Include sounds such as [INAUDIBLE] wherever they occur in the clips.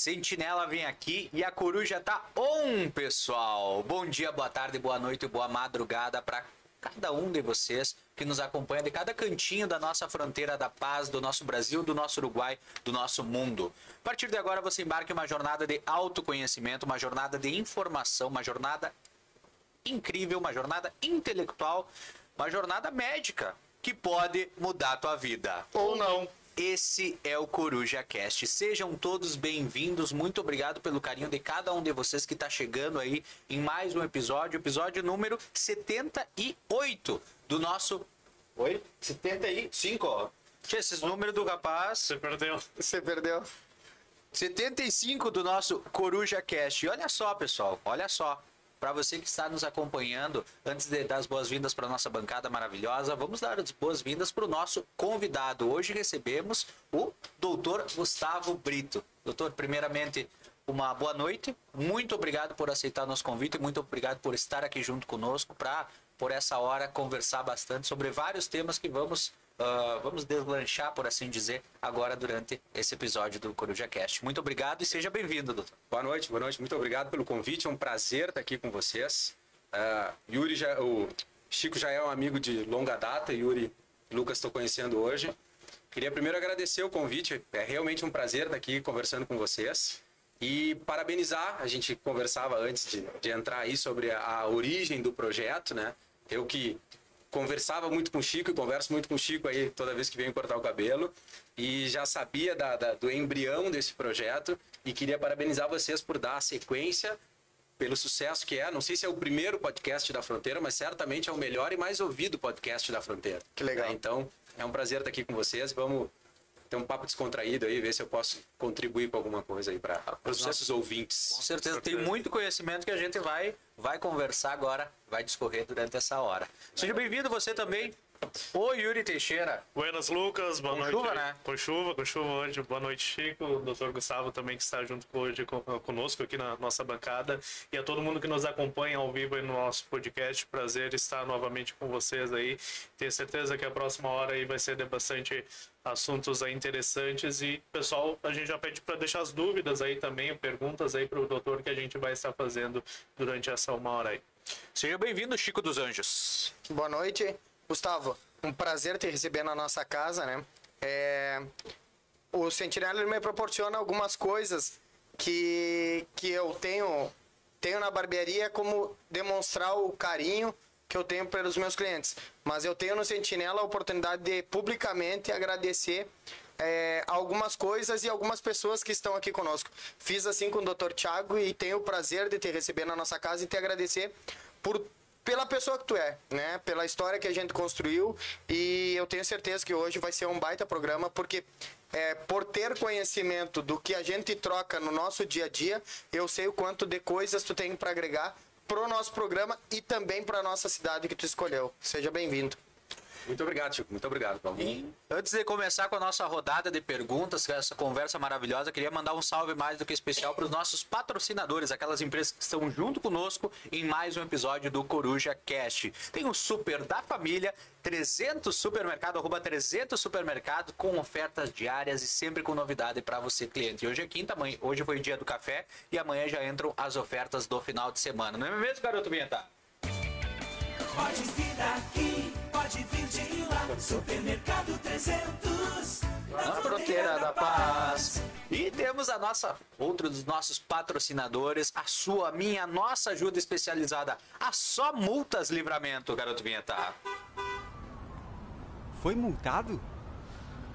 Sentinela vem aqui e a coruja tá on, pessoal. Bom dia, boa tarde, boa noite, boa madrugada para cada um de vocês que nos acompanha de cada cantinho da nossa fronteira da paz, do nosso Brasil, do nosso Uruguai, do nosso mundo. A partir de agora você embarca em uma jornada de autoconhecimento, uma jornada de informação, uma jornada incrível, uma jornada intelectual, uma jornada médica que pode mudar a tua vida. Ou não. Esse é o Coruja Cast. Sejam todos bem-vindos. Muito obrigado pelo carinho de cada um de vocês que está chegando aí em mais um episódio, episódio número 78 do nosso. Oi? 75, ó. Tinha esses números do rapaz. Você perdeu. Você perdeu. 75 do nosso Coruja Cast. E olha só, pessoal, olha só. Para você que está nos acompanhando, antes de dar as boas-vindas para nossa bancada maravilhosa, vamos dar as boas-vindas para o nosso convidado. Hoje recebemos o doutor Gustavo Brito. Doutor, primeiramente, uma boa noite. Muito obrigado por aceitar nosso convite, muito obrigado por estar aqui junto conosco para, por essa hora, conversar bastante sobre vários temas que vamos Uh, vamos deslanchar, por assim dizer, agora durante esse episódio do Coruja Cast. Muito obrigado e seja bem-vindo, doutor. Boa noite, boa noite. Muito obrigado pelo convite. É um prazer estar aqui com vocês. Uh, Yuri já, o Chico já é um amigo de longa data. Yuri Lucas estou conhecendo hoje. Queria primeiro agradecer o convite. É realmente um prazer estar aqui conversando com vocês. E parabenizar, a gente conversava antes de, de entrar aí sobre a, a origem do projeto, né? Eu que conversava muito com o Chico e converso muito com o Chico aí toda vez que venho cortar o cabelo e já sabia da, da, do embrião desse projeto e queria parabenizar vocês por dar a sequência pelo sucesso que é. Não sei se é o primeiro podcast da Fronteira, mas certamente é o melhor e mais ouvido podcast da Fronteira. Que legal. É, então, é um prazer estar aqui com vocês. Vamos ter um papo descontraído aí, ver se eu posso contribuir com alguma coisa aí para os nossos ouvintes. Com certeza, tem muito conhecimento que a gente vai, vai conversar agora, vai discorrer durante essa hora. Seja bem-vindo você também, o Yuri Teixeira. Buenas, Lucas. Boa com noite. chuva, né? Com chuva, com chuva hoje. Boa noite, Chico. O doutor Gustavo também que está junto hoje conosco aqui na nossa bancada. E a todo mundo que nos acompanha ao vivo aí no nosso podcast. Prazer estar novamente com vocês aí. Tenho certeza que a próxima hora aí vai ser de bastante assuntos aí interessantes e pessoal a gente já pede para deixar as dúvidas aí também perguntas aí para o doutor que a gente vai estar fazendo durante essa uma hora aí seja bem-vindo Chico dos Anjos boa noite Gustavo um prazer te receber na nossa casa né é... o Sentinela me proporciona algumas coisas que que eu tenho tenho na barbearia como demonstrar o carinho que eu tenho pelos meus clientes. Mas eu tenho no Sentinela a oportunidade de publicamente agradecer é, algumas coisas e algumas pessoas que estão aqui conosco. Fiz assim com o Dr. Thiago e tenho o prazer de te receber na nossa casa e te agradecer por pela pessoa que tu é, né? Pela história que a gente construiu e eu tenho certeza que hoje vai ser um baita programa porque é, por ter conhecimento do que a gente troca no nosso dia a dia, eu sei o quanto de coisas tu tem para agregar pro nosso programa e também para nossa cidade que tu escolheu. Seja bem-vindo. Muito obrigado, Chico. Muito obrigado, Paulo. E antes de começar com a nossa rodada de perguntas, essa conversa maravilhosa, queria mandar um salve mais do que especial para os nossos patrocinadores, aquelas empresas que estão junto conosco em mais um episódio do Coruja Cast. Tem o Super da Família, 300 Supermercado, arroba 300 Supermercado, com ofertas diárias e sempre com novidade para você, cliente. E hoje é quinta, hoje foi o dia do café e amanhã já entram as ofertas do final de semana. Não é mesmo, garoto Vinheta? Pode vir daqui, pode vir de lá. Supermercado 300. Na fronteira da paz. E temos a nossa, outro dos nossos patrocinadores, a sua, minha, nossa ajuda especializada, a Só Multas Livramento, garoto Vinheta. Foi multado?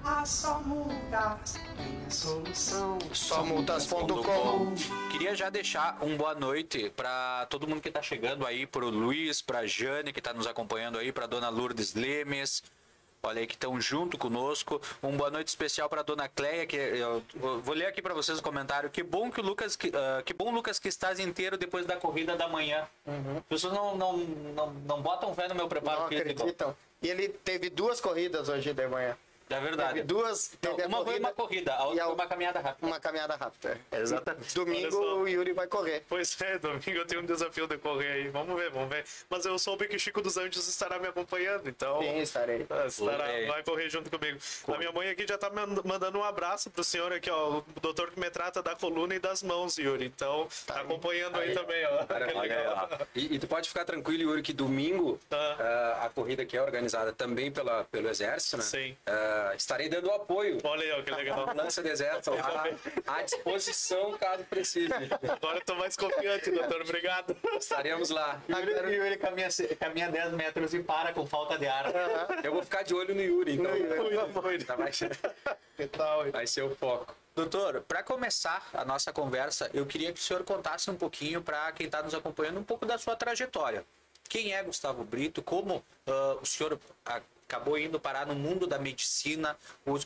A Só Multas tem a solução. Somultas.com Queria já deixar um boa noite para todo mundo que tá chegando aí, pro Luiz, pra Jane que tá nos acompanhando aí, pra dona Lourdes Lemes. Olha aí que estão junto conosco. Um boa noite especial para dona Cleia, que eu vou ler aqui para vocês o comentário. Que bom que o Lucas, que, ah, que bom Lucas que estás inteiro depois da corrida da manhã. As pessoas não, não, não, não botam fé no meu preparo Não físico. acreditam. E ele teve duas corridas hoje de manhã. É verdade. Duas, Então, teve uma foi uma corrida corrida, a outra e a foi uma caminhada rápida. uma caminhada rápida. [LAUGHS] Exatamente. Olha Domingo o Yuri vai correr. Pois é, domingo eu tenho um desafio de correr aí. Vamos ver, vamos ver. Mas eu soube que o Chico dos Anjos estará me acompanhando, então. Sim, estarei. Ah, estará- Corre. vai correr junto comigo. A minha mãe aqui já tá mand- mandando um abraço pro senhor aqui, ó. O doutor que me trata da coluna e das mãos, Yuri. Então, tá acompanhando aí, também, ó. Que Olha aí, [LAUGHS] legal. ó. E, e tu pode ficar tranquilo, Yuri, que domingo Ah. ah, a corrida que é organizada também pela, pelo Exército, né? Sim. Estarei dando apoio. Olha aí, ó, que legal. Lança Exército lá à disposição caso precise. Agora eu tô mais confiante, doutor. Obrigado. Estaremos lá. Yuri, Yuri caminha, caminha 10 metros e para com falta de ar. Eu vou ficar de olho no Yuri, então. Yuri. Tá, vai, ser, Que tal, hein? vai ser o foco. Doutor, para começar a nossa conversa, eu queria que o senhor contasse um pouquinho para quem está nos acompanhando um pouco da sua trajetória. Quem é Gustavo Brito? Como ah, o senhor acabou indo parar no mundo da medicina?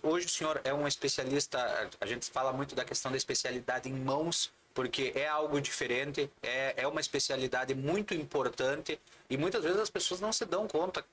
Hoje o senhor é um especialista, a gente fala muito da questão da especialidade em mãos, porque é algo diferente, é, é uma especialidade muito importante e muitas vezes as pessoas não se dão conta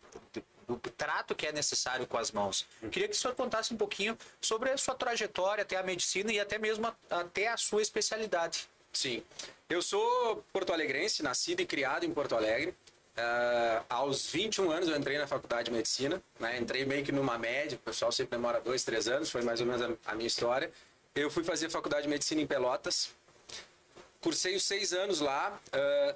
do trato que é necessário com as mãos. Queria que o senhor contasse um pouquinho sobre a sua trajetória até a medicina e até mesmo até a sua especialidade. Sim. Eu sou porto-alegrense, nascido e criado em Porto Alegre. Ah, aos 21 anos eu entrei na faculdade de medicina, né? entrei meio que numa média, o pessoal sempre demora dois, três anos, foi mais ou menos a, a minha história. Eu fui fazer faculdade de medicina em Pelotas, cursei os seis anos lá. ah,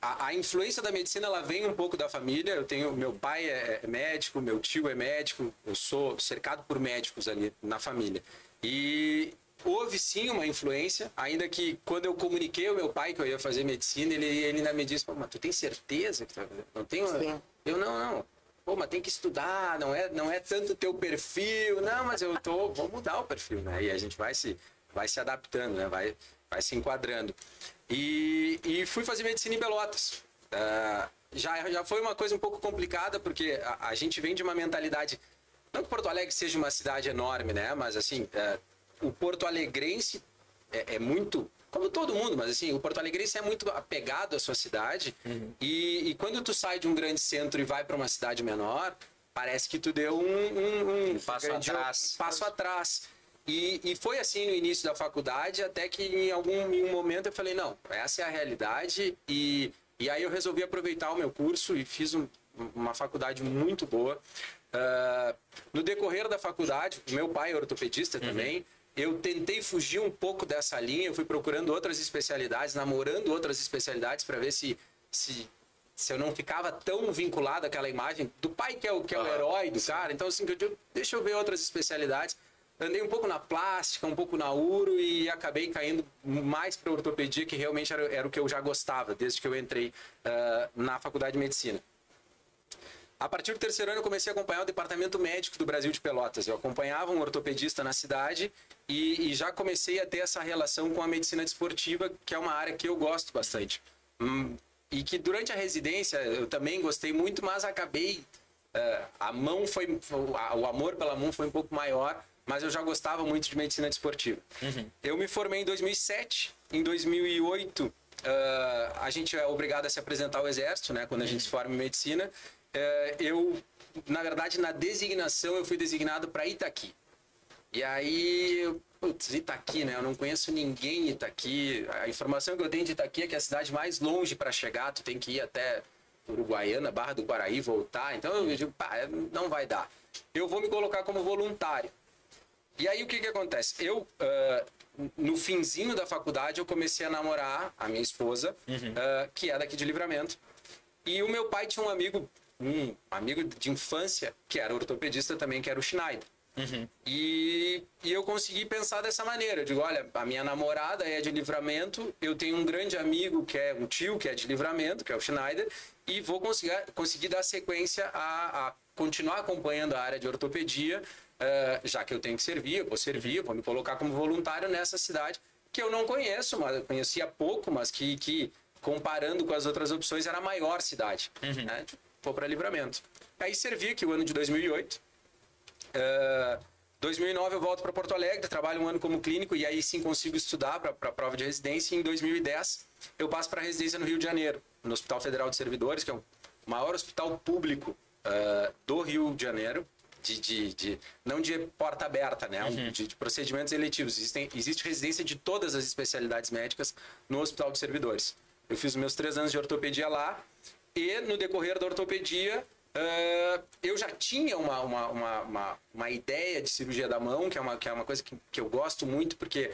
a, a influência da medicina ela vem um pouco da família. Eu tenho meu pai é é médico, meu tio é médico. Eu sou cercado por médicos ali na família. E houve sim uma influência, ainda que quando eu comuniquei ao meu pai que eu ia fazer medicina, ele, ele ainda me disse: mas tu tem certeza que tu vai fazer? Não tenho. Sim. Eu não, não. Pô, mas tem que estudar, não é, não é tanto teu perfil. Não, mas eu tô, vou mudar o perfil, né? E a gente vai se, vai se adaptando, né? Vai, vai se enquadrando. E, e fui fazer medicina em Pelotas. Ah, já, já foi uma coisa um pouco complicada, porque a, a gente vem de uma mentalidade. Não que Porto Alegre seja uma cidade enorme, né? Mas assim, ah, o Porto Alegrense é, é muito. Como todo mundo, mas assim, o Porto Alegrense é muito apegado à sua cidade. E, e quando tu sai de um grande centro e vai para uma cidade menor, parece que tu deu um, um- um passo grande- atrás. um passo atrás. E, e foi assim no início da faculdade, até que em algum em um momento eu falei, não, essa é a realidade. E, e aí eu resolvi aproveitar o meu curso e fiz um- uma faculdade muito boa. Ah, no decorrer da faculdade, meu pai é ortopedista também, eu tentei fugir um pouco dessa linha, eu fui procurando outras especialidades, namorando outras especialidades para ver se, se, se eu não ficava tão vinculado àquela imagem do pai que é o, que é o herói do cara. Então, assim, eu deixa eu ver outras especialidades. Andei um pouco na plástica, um pouco na uro e acabei caindo mais para ortopedia, que realmente era, era o que eu já gostava desde que eu entrei ah, na faculdade de medicina. A partir do terceiro ano, eu comecei a acompanhar o departamento médico do Brasil de Pelotas. Eu acompanhava um ortopedista na cidade e, e já comecei a ter essa relação com a medicina desportiva, que é uma área que eu gosto bastante. Hum, e que durante a residência eu também gostei muito, mas acabei. eh, a mão foi. O amor pela mão foi um pouco maior, mas eu já gostava muito de medicina desportiva. Eu me formei em 2007. Em 2008, eh, a gente é obrigado a se apresentar ao Exército, né? Quando a gente se forma em medicina. Eh, eu, na verdade, na designação, eu fui designado para Itaqui. E aí, putz, Itaqui, né? Eu não conheço ninguém em Itaqui. A informação que eu tenho de Itaqui é que é a cidade mais longe para chegar, tu tem que ir até Uruguaiana, Barra do Guaraí, voltar. Então eu digo, pá, não vai dar. Eu vou me colocar como voluntário. E aí o que que acontece? Eu, ah, no finzinho da faculdade, eu comecei a namorar a minha esposa, ah, que é daqui de Livramento. E o meu pai tinha um amigo, um amigo de infância, que era ortopedista também, que era o Schneider. E, e eu consegui pensar dessa maneira. Eu digo, olha, a minha namorada é de livramento, eu tenho um grande amigo que é um tio que é de livramento, que é o Schneider, e vou conseguir, conseguir dar sequência a, a continuar acompanhando a área de ortopedia, eh, já que eu tenho que servir, eu vou servir, eu vou me colocar como voluntário nessa cidade que eu não conheço, mas conhecia pouco, mas que, que comparando com as outras opções era a maior cidade. Né? Vou para livramento. Aí servi aqui o ano de 2008. Uh, 2009 eu volto para Porto Alegre, trabalho um ano como clínico e aí sim consigo estudar para a prova de residência. E em 2010 eu passo para residência no Rio de Janeiro, no Hospital Federal de Servidores, que é o maior hospital público uh, do Rio de Janeiro. de, de, de- não de porta aberta, né? Uhum. De, de procedimentos eletivos. Existem, existe residência de todas as especialidades médicas no Hospital de Servidores. Eu fiz os meus três anos de ortopedia lá e no decorrer da ortopedia ah, eu já tinha uma, uma, uma, uma, ideia de cirurgia da mão, que é uma, que é uma coisa que, que eu gosto muito, porque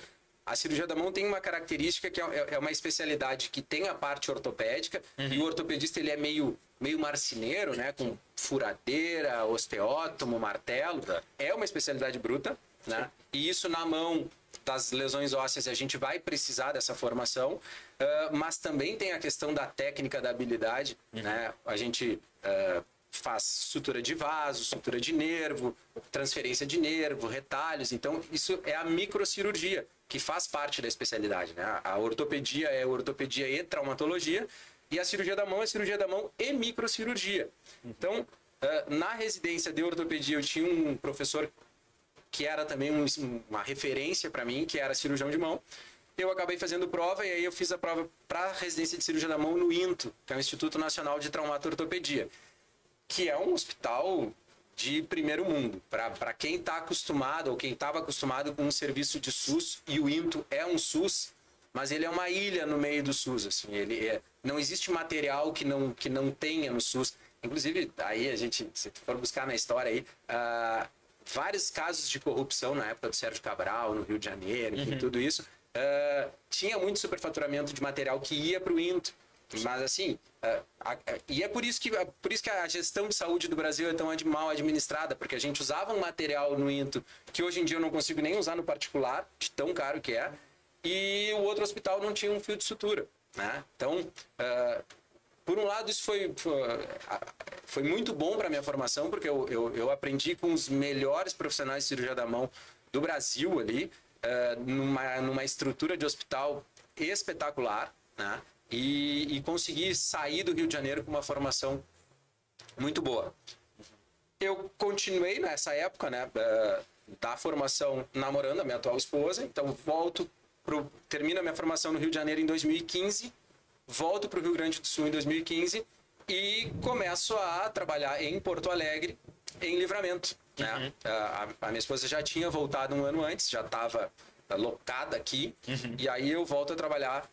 a cirurgia da mão tem uma característica que é, é uma especialidade que tem a parte ortopédica e o ortopedista ele é meio, meio marceneiro, né? Com furadeira, osteótomo, martelo. É uma especialidade bruta, né? E isso na mão das lesões ósseas a gente vai precisar dessa formação, ah, mas também tem a questão da técnica, da habilidade, né? A gente ah, faz sutura de vaso, sutura de nervo, transferência de nervo, retalhos. Então, isso é a microcirurgia, que faz parte da especialidade. Né? A ortopedia é ortopedia e traumatologia, e a cirurgia da mão é cirurgia da mão e microcirurgia. Então, ah, na residência de ortopedia, eu tinha um professor que era também um- uma referência para mim, que era cirurgião de mão. Eu acabei fazendo prova e aí eu fiz a prova para residência de cirurgia da mão no INTO, que é o Instituto Nacional de Traumato-Ortopedia que é um hospital de primeiro mundo. Para quem está acostumado ou quem estava acostumado com um serviço de SUS, e o INTO é um SUS, mas ele é uma ilha no meio do SUS. Assim, ele é, não existe material que não, que não tenha no SUS. Inclusive, aí a gente, se for buscar na história aí, ah, vários casos de corrupção na época do Sérgio Cabral, no Rio de Janeiro, enfim, tudo isso. ah, tinha muito superfaturamento de material que ia para o INTO. Mas assim, ah, a- a- e é por isso, que, por isso que a gestão de saúde do Brasil é tão ad- mal administrada, porque a gente usava um material no INTO que hoje em dia eu não consigo nem usar no particular, de tão caro que é, e o outro hospital não tinha um fio de sutura. Né? Então, ah, por um lado, isso foi, foi, muito bom para minha formação, porque eu, eu, eu aprendi com os melhores profissionais de cirurgia da mão do Brasil ali, eh, numa, numa estrutura de hospital espetacular, né? E, e consegui sair do Rio de Janeiro com uma formação muito boa. Eu continuei nessa época, né, eh, da formação namorando a minha atual esposa, então volto pro termino a minha formação no Rio de Janeiro em 2015, volto para o Rio Grande do Sul em 2015 e começo a trabalhar em Porto Alegre, em livramento. Né? A, a minha esposa já tinha voltado um ano antes, já estava locada aqui, e aí eu volto a trabalhar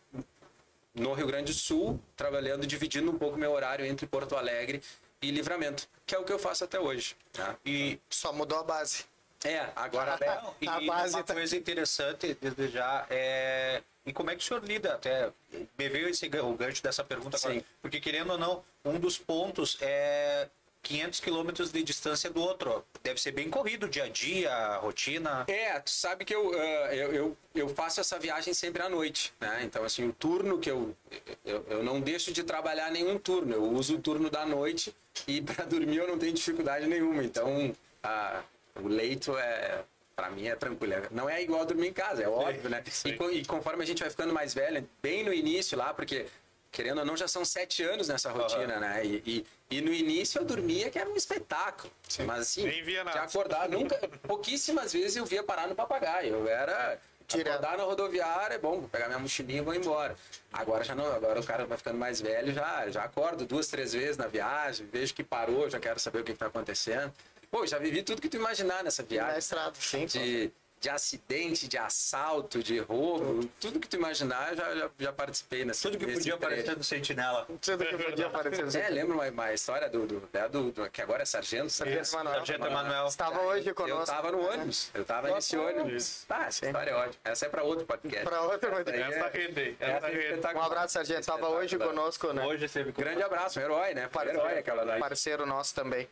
no Rio Grande do Sul, trabalhando, dividindo um pouco meu horário entre Porto Alegre e livramento, que é o que eu faço até hoje. Né? E Só mudou a base. É, agora [LAUGHS] Não, e A base uma tá- coisa interessante desde já é e como é que o senhor lida até me veio esse o gancho dessa pergunta agora, Sim. porque querendo ou não um dos pontos é 500 quilômetros de distância do outro deve ser bem corrido dia a dia rotina É, tu sabe que eu, ah, eu, eu, eu faço essa viagem sempre à noite, né? Então, assim, o turno que eu, eu... Eu não deixo de trabalhar nenhum turno. Eu uso o turno da noite e [LAUGHS] para dormir eu não tenho dificuldade nenhuma. Então, ah, o leito é... Pra mim é tranquilo. Não é igual dormir em casa, é óbvio, né? sim. E, e conforme a gente vai ficando mais velho, bem no início lá, porque querendo ou não, já são sete anos nessa rotina, né? E, e, e no início eu dormia que era um espetáculo. Mas assim, Nem via de nada. acordar, nunca, pouquíssimas vezes eu via parar no papagaio. Eu era acordar na rodoviária, é bom, vou pegar minha mochilinha e vou embora. Agora já não, agora o cara vai ficando mais velho, já, já acordo duas, três vezes na viagem, vejo que parou, já quero saber o que está acontecendo. Pô, já vivi tudo que tu imaginar nessa Na viagem. estrada, sim. De, de acidente, de assalto, de roubo, tudo que tu imaginar, eu já, já, já participei nessa tudo que podia aparecer no sentinela Tudo que podia aparecer. É, lembra uma, uma história do, do, né, do- do- que agora é sargento, sargento Sargento Manuel. Sargento Emanuel Estava hoje eu conosco. tava no ônibus, eu tava nesse ônibus. Ah, essa história é ótima. Essa é pra outro podcast. Para outra, mas- Essa aí Essa rende, essa essa é rende. Um abraço, Sargento. Estava hoje conosco, né? hoje com Grande abraço, um herói, né? Foi herói aquela daí. Parceiro nosso também.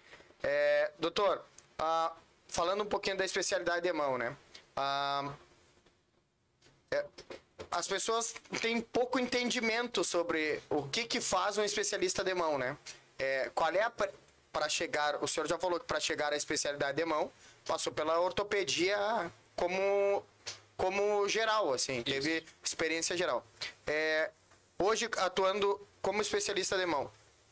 É, doutor, ah, falando um pouquinho da especialidade de mão, né? Ah, é, as pessoas têm pouco entendimento sobre o que, que faz um especialista de mão, né? É, qual é a para chegar? O senhor já falou que para chegar à especialidade de mão passou pela ortopedia como como geral, assim, teve experiência geral. É, hoje atuando como especialista de mão,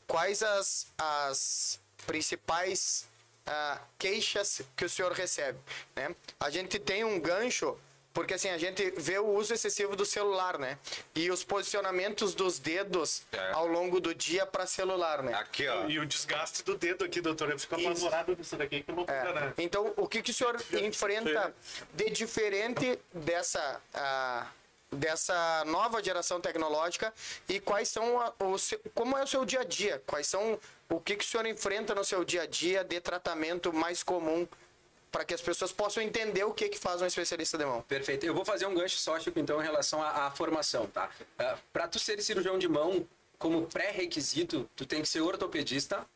quais as, as principais ah, queixas que o senhor recebe? Né? A gente tem um gancho Porque assim, a gente vê o uso excessivo do celular, né? E os posicionamentos dos dedos É. ao longo do dia para celular, né? Aqui, ó. E o desgaste do dedo aqui, doutor. Eu fico apavorado disso daqui, que loucura, É. né? Então, o que, que o senhor enfrenta de diferente dessa, ah, dessa nova geração tecnológica e quais são a- o seu- como é o seu dia a dia? Quais são o que, que o senhor enfrenta no seu dia a dia de tratamento mais comum para que as pessoas possam entender o que, que faz um especialista de mão? Perfeito. Eu vou fazer um gancho só, Chico, então, em relação à, à formação, tá? para tu ser cirurgião de mão, como pré-requisito, tu tem que ser ortopedista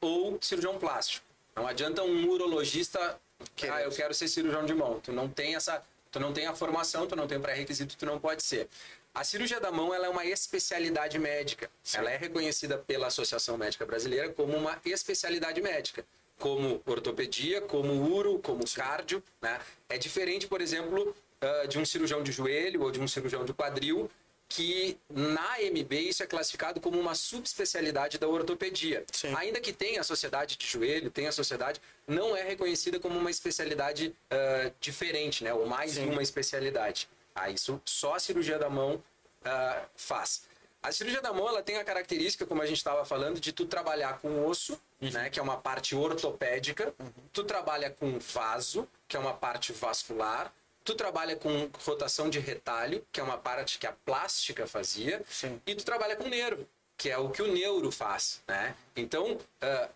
ou cirurgião plástico. Não adianta um urologista, Querer. ah, eu quero ser cirurgião de mão. Tu não tem essa, tu não tem a formação, tu não tem o pré-requisito, tu não pode ser. A cirurgia da mão ela é uma especialidade médica. Ela é reconhecida pela Associação Médica Brasileira como uma especialidade médica, como ortopedia, como uro, como cardio. Né? É diferente, por exemplo, ah, de um cirurgião de joelho ou de um cirurgião de quadril, que na MB isso é classificado como uma subespecialidade da ortopedia. Sim. Ainda que tenha a sociedade de joelho, tenha a sociedade, não é reconhecida como uma especialidade ah, diferente, né? ou mais de uma especialidade. Ah, isso só a cirurgia da mão ah, faz. A cirurgia da mão ela tem a característica, como a gente estava falando, de tu trabalhar com osso, né, que é uma parte ortopédica. Tu trabalha com vaso, que é uma parte vascular. Tu trabalha com rotação de retalho, que é uma parte que a plástica fazia. Sim. E tu trabalha com nervo, que é o que o neuro faz, né? Então,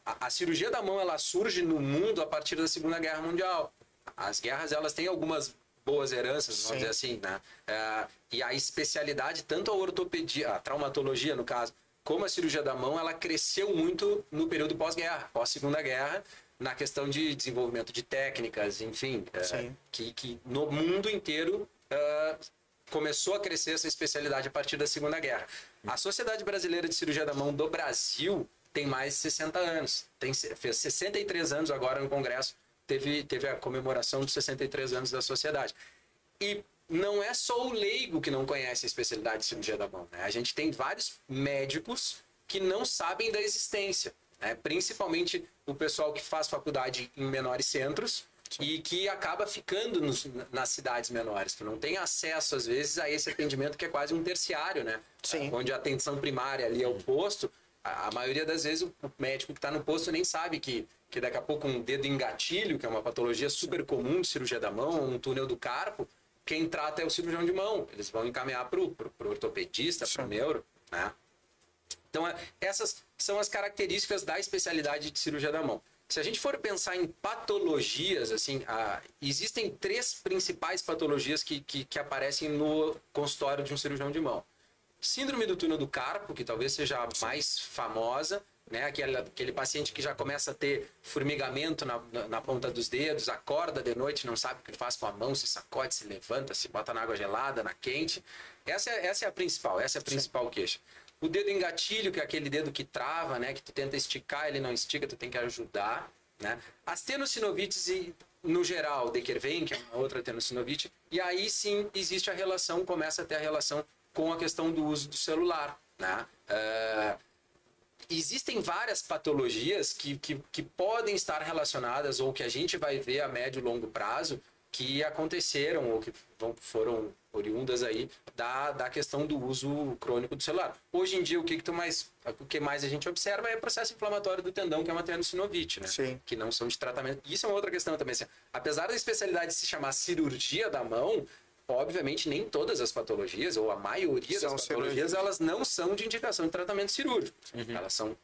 a, a cirurgia da mão ela surge no mundo a partir da Segunda Guerra Mundial. As guerras elas têm algumas boas heranças, vamos Sim. dizer assim, né? E a especialidade, tanto a ortopedia, a traumatologia no caso, como a cirurgia da mão, ela cresceu muito no período pós-guerra, pós-segunda guerra, na questão de desenvolvimento de técnicas, enfim, Sim. que, que no mundo inteiro ah, começou a crescer essa especialidade a partir da Segunda Guerra. A Sociedade Brasileira de Cirurgia da Mão do Brasil tem mais de 60 anos. Tem, fez 63 anos agora no Congresso, teve, teve a comemoração dos 63 anos da sociedade. E não é só o leigo que não conhece a especialidade de cirurgia da mão. Né? A gente tem vários médicos que não sabem da existência. Né? Principalmente o pessoal que faz faculdade em menores centros e que acaba ficando nos- nas cidades menores, que não tem acesso, às vezes, a esse atendimento que é quase um terciário, né? Sim. Onde a atenção primária ali é o posto, a, a maioria das vezes o o médico que está no posto nem sabe que, que daqui a pouco um dedo em gatilho, que é uma patologia super comum de cirurgia da mão, um túnel do carpo, quem trata é o cirurgião de mão. Eles vão encaminhar para o ortopedista, para o neuro, né? Então, é- essas são as características da especialidade de cirurgia da mão. Se a gente for pensar em patologias, assim, existem três principais patologias que, que, que aparecem no consultório de um cirurgião de mão. Síndrome do túnel do carpo, que talvez seja a mais famosa, né? Aquele, aquele paciente que já começa a ter formigamento na, na, na ponta dos dedos, acorda de noite, não sabe o que faz com a mão, se sacode, se levanta, se bota na água gelada, na quente. Essa é, essa é a principal, essa é a principal queixa. O dedo engatilho, que é aquele dedo que trava, né? Que tu tenta esticar, ele não estica, tu tem que ajudar, né? As tenossinovites, no geral, Dekerven, que é uma outra tenossinovite, e aí sim existe a relação, começa a ter a relação com a questão do uso do celular, né? Ah, existem várias patologias que, que, que podem estar relacionadas ou que a gente vai ver a médio e longo prazo que aconteceram ou que vão, foram oriundas aí da, da questão do uso crônico do celular. Hoje em dia, o que, que, tu mais, o que mais a gente observa é o processo inflamatório do tendão, que é uma tendinossinovite, né? Sim. Que não são de tratamento. Isso é uma outra questão também. Assim, apesar da especialidade se chamar cirurgia da mão, obviamente nem todas as patologias, ou a maioria São das patologias, elas não são de indicação de tratamento cirúrgico. Elas são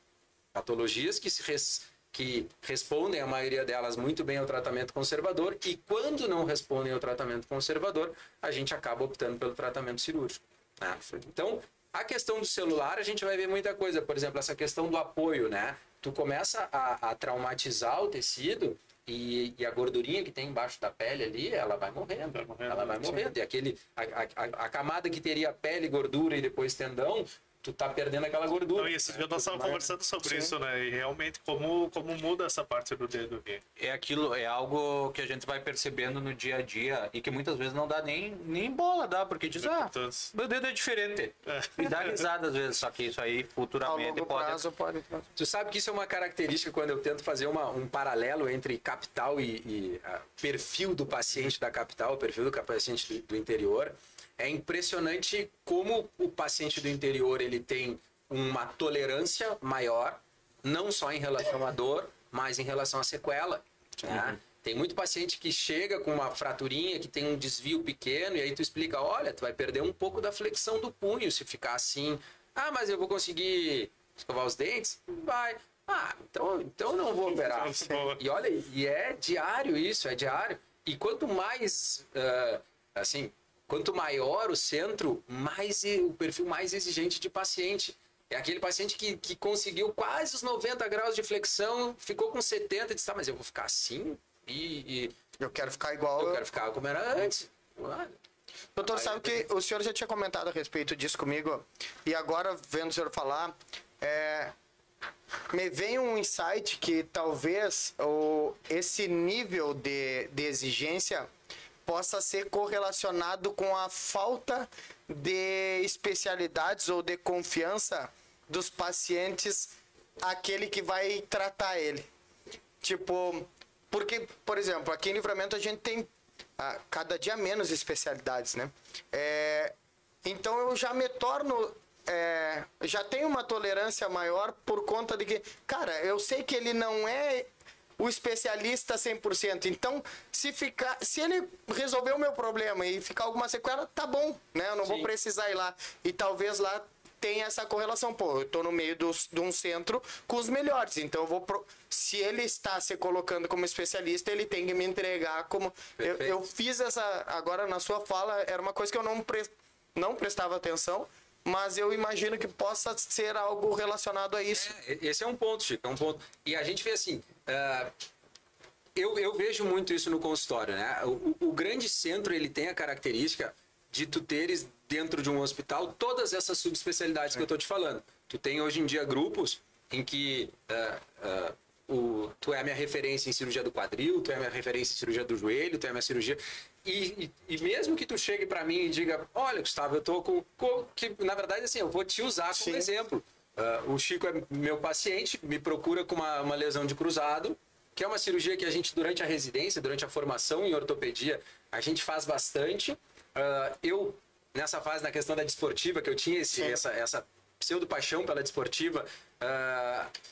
patologias que, se res- que respondem, a maioria delas, muito bem ao tratamento conservador, e quando não respondem ao tratamento conservador, a gente acaba optando pelo tratamento cirúrgico. né? Então, a questão do celular, a gente vai ver muita coisa. Por exemplo, essa questão do apoio, né? Tu começa a, a traumatizar o tecido e, e a gordurinha que tem embaixo da pele ali, ela vai morrendo. Vai morrendo, ela vai morrendo. E aquele, a, a, a- a camada que teria pele, gordura e depois tendão, tu tá perdendo aquela gordura. Não, esses né? nós estávamos conversando sobre isso, né? E realmente como, como muda essa parte do dedo aqui. É aquilo, é algo que a gente vai percebendo no dia a dia e que muitas vezes não dá nem, nem bola, dá, porque diz, ah, Importância. meu dedo é diferente. E dá risada às vezes, só que isso aí Ao futuramente longo pode. prazo pode. Tu sabe que isso é uma característica quando eu tento fazer uma, um paralelo entre capital e, e, ah, perfil do paciente da capital, perfil do paciente do, do interior. É impressionante como o paciente do interior ele tem uma tolerância maior, não só em relação à dor, mas em relação à sequela. né? Tem muito paciente que chega com uma fraturinha, que tem um desvio pequeno, e aí tu explica, olha, tu vai perder um pouco da flexão do punho se ficar assim. Ah, mas eu vou conseguir escovar os dentes? Vai. Ah, então, então não vou operar. [LAUGHS] E olha, e é diário isso, é diário. E quanto mais, ah, assim, quanto maior o centro, mais o perfil mais exigente de paciente. É aquele paciente que, que conseguiu quase os 90 graus de flexão, ficou com 70 e disse, tá, mas eu vou ficar assim? E, e Eu quero ficar igual. eu quero ficar como era antes. Doutor, sabe que o senhor já tinha comentado a respeito disso comigo, e agora, vendo o senhor falar, é, me vem um insight que talvez o, esse nível de, de exigência possa ser correlacionado com a falta de especialidades ou de confiança dos pacientes aquele que vai tratar ele. Tipo, porque, por exemplo, aqui em Livramento a gente tem ah, cada dia menos especialidades, né? É, então eu já me torno. é, já tenho uma tolerância maior por conta de que, cara, eu sei que ele não é o especialista 100%. Então, se ficar, se ele resolver o meu problema e ficar alguma sequela, tá bom, né? Eu não vou Sim. precisar ir lá. E talvez lá tenha essa correlação. Pô, eu tô no meio dos, de um centro com os melhores. Então eu vou. Pro... Se ele está se colocando como especialista, ele tem que me entregar como. Eu, eu fiz essa. Agora na sua fala, era uma coisa que eu não, pre... não prestava atenção. Mas eu imagino que possa ser algo relacionado a isso. É, esse é um ponto, Chico, é um ponto. E a gente vê assim, ah, eu, eu vejo muito isso no consultório, né? O, o grande centro, ele tem a característica de tu teres dentro de um hospital todas essas subespecialidades que eu tô te falando. Tu tem hoje em dia grupos em que ah, ah, o, tu é a minha referência em cirurgia do quadril, tu é a minha referência em cirurgia do joelho, tu é a minha cirurgia. E, e, e mesmo que tu chegue para mim e diga, olha, Gustavo, eu tô com, com- que na verdade assim, eu vou te usar como Sim. exemplo. Ah, o Chico é meu paciente, me procura com uma, uma lesão de cruzado, que é uma cirurgia que a gente, durante a residência, durante a formação em ortopedia, a gente faz bastante. Ah, eu, nessa fase, na questão da desportiva, que eu tinha esse, essa, essa pseudo-paixão pela desportiva,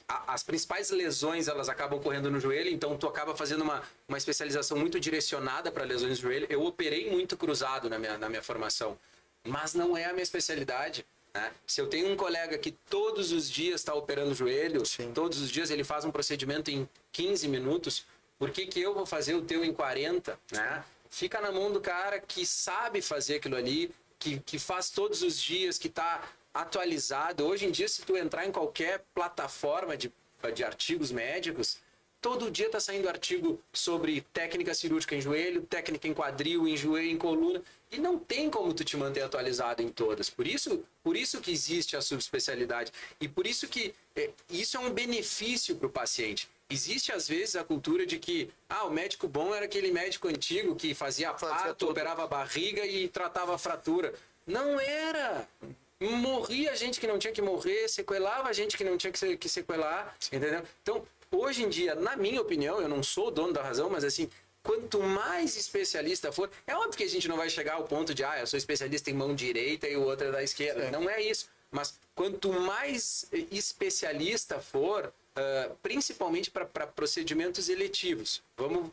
a- as principais lesões elas acabam ocorrendo no joelho, então tu acaba fazendo uma, uma especialização muito direcionada para lesões do joelho. Eu operei muito cruzado na minha, na minha formação, mas não é a minha especialidade. Né? Se eu tenho um colega que todos os dias está operando o joelho, Sim. todos os dias ele faz um procedimento em 15 minutos, por que, que eu vou fazer o teu em 40? Né? Fica na mão do cara que sabe fazer aquilo ali, que, que faz todos os dias, que está atualizado. Hoje em dia, se tu entrar em qualquer plataforma de, de artigos médicos, todo dia está saindo artigo sobre técnica cirúrgica em joelho, técnica em quadril, em joelho, em coluna. E não tem como tu te manter atualizado em todas. Por isso, por isso que existe a subespecialidade. E por isso que é, isso é um benefício para o paciente. Existe, às vezes, a cultura de que ah, o médico bom era aquele médico antigo que fazia Fazia parto, tudo. operava a barriga e tratava a fratura. Não era! Morria gente que não tinha que morrer, sequelava gente que não tinha que, se- que sequelar, entendeu? Então, hoje em dia, na minha opinião, eu não sou o dono da razão, mas assim, quanto mais especialista for, é óbvio que a gente não vai chegar ao ponto de, ah, eu sou especialista em mão direita e o outro é da esquerda. Sim. Não é isso. Mas quanto mais eh, especialista for, ah, principalmente para procedimentos eletivos, vamos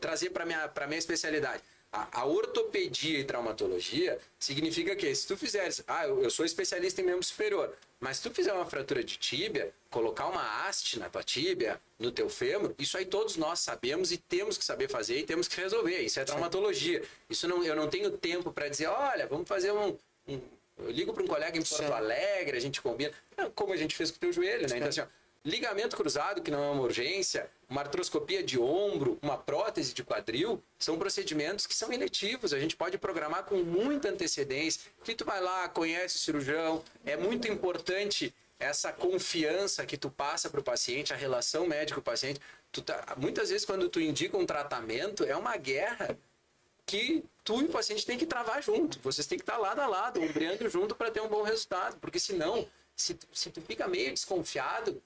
trazer para minha para minha especialidade. A, a ortopedia e traumatologia significa que se tu fizeres, ah, eu, eu sou especialista em membro superior, mas se tu fizer uma fratura de tíbia, colocar uma haste na tua tíbia, no teu fêmur, isso aí todos nós sabemos e temos que saber fazer e temos que resolver. Isso é traumatologia. Isso não, eu não tenho tempo para dizer, olha, vamos fazer um, um- eu ligo para um colega em Porto. Alegre, a gente combina, como a gente fez com o teu joelho, né? Então assim, ó, ligamento cruzado, que não é uma urgência, uma artroscopia de ombro, uma prótese de quadril, são procedimentos que são eletivos. A gente pode programar com muita antecedência. Que tu vai lá, conhece o cirurgião. É muito importante essa confiança que tu passa para o paciente, a relação médico-paciente. Tá, muitas vezes, quando tu indica um tratamento, é uma guerra que tu e o paciente tem que travar junto. Vocês têm que estar lado a lado, ombreando junto para ter um bom resultado. Porque senão, se, se tu fica meio desconfiado,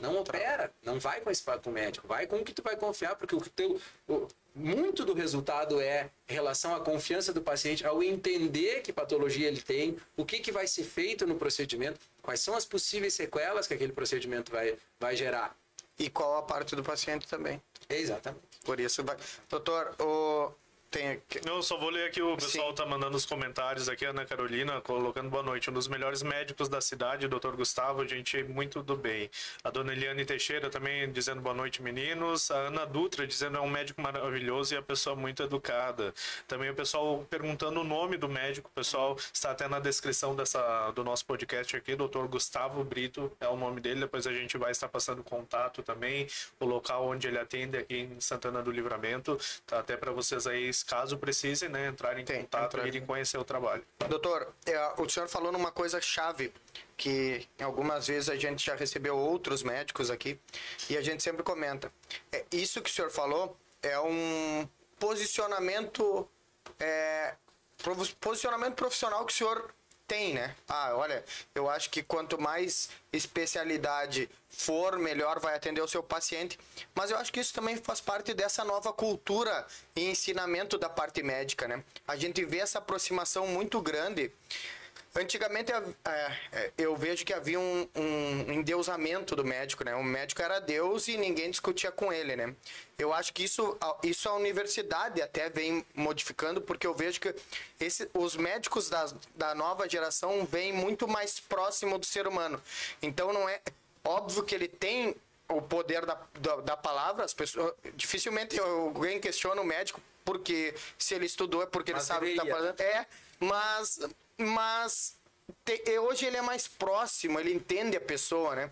não opera, não vai com esse com o médico, vai com o que tu vai confiar, porque o teu o, muito do resultado é em relação à confiança do paciente, ao entender que patologia ele tem, o que, que vai ser feito no procedimento, quais são as possíveis sequelas que aquele procedimento vai, vai gerar. E qual a parte do paciente também. Exatamente. Por isso, vai... doutor, o tem. Eu só vou ler aqui, o pessoal Sim. tá mandando os comentários aqui, Ana Carolina, colocando boa noite. Um dos melhores médicos da cidade, doutor Gustavo, gente muito do bem. A dona Eliane Teixeira também dizendo boa noite, meninos. A Ana Dutra dizendo é um médico maravilhoso e a pessoa muito educada. Também o pessoal perguntando o nome do médico, o pessoal está até na descrição dessa, do nosso podcast aqui, doutor Gustavo Brito é o nome dele, depois a gente vai estar passando contato também, o local onde ele atende aqui em Santana do Livramento, tá até para vocês aí caso precisem, né, entrar em Tem, contato entrar. e irem conhecer o trabalho. Doutor, é, o senhor falou numa coisa chave que algumas vezes a gente já recebeu outros médicos aqui e a gente sempre comenta. É, isso que o senhor falou é um posicionamento é, posicionamento profissional que o senhor tem, né? Ah, olha, eu acho que quanto mais especialidade for, melhor vai atender o seu paciente. Mas eu acho que isso também faz parte dessa nova cultura e ensinamento da parte médica, né? A gente vê essa aproximação muito grande Antigamente é, é, eu vejo que havia um, um endeusamento do médico, né? O médico era Deus e ninguém discutia com ele, né? Eu acho que isso, isso a universidade até vem modificando, porque eu vejo que esse, os médicos da, da nova geração vêm muito mais próximo do ser humano. Então não é óbvio que ele tem o poder da, da, da palavra, as pessoas dificilmente alguém questiona o médico porque se ele estudou é porque mas ele sabe o que está fazendo. É, mas mas te, hoje ele é mais próximo, ele entende a pessoa, né?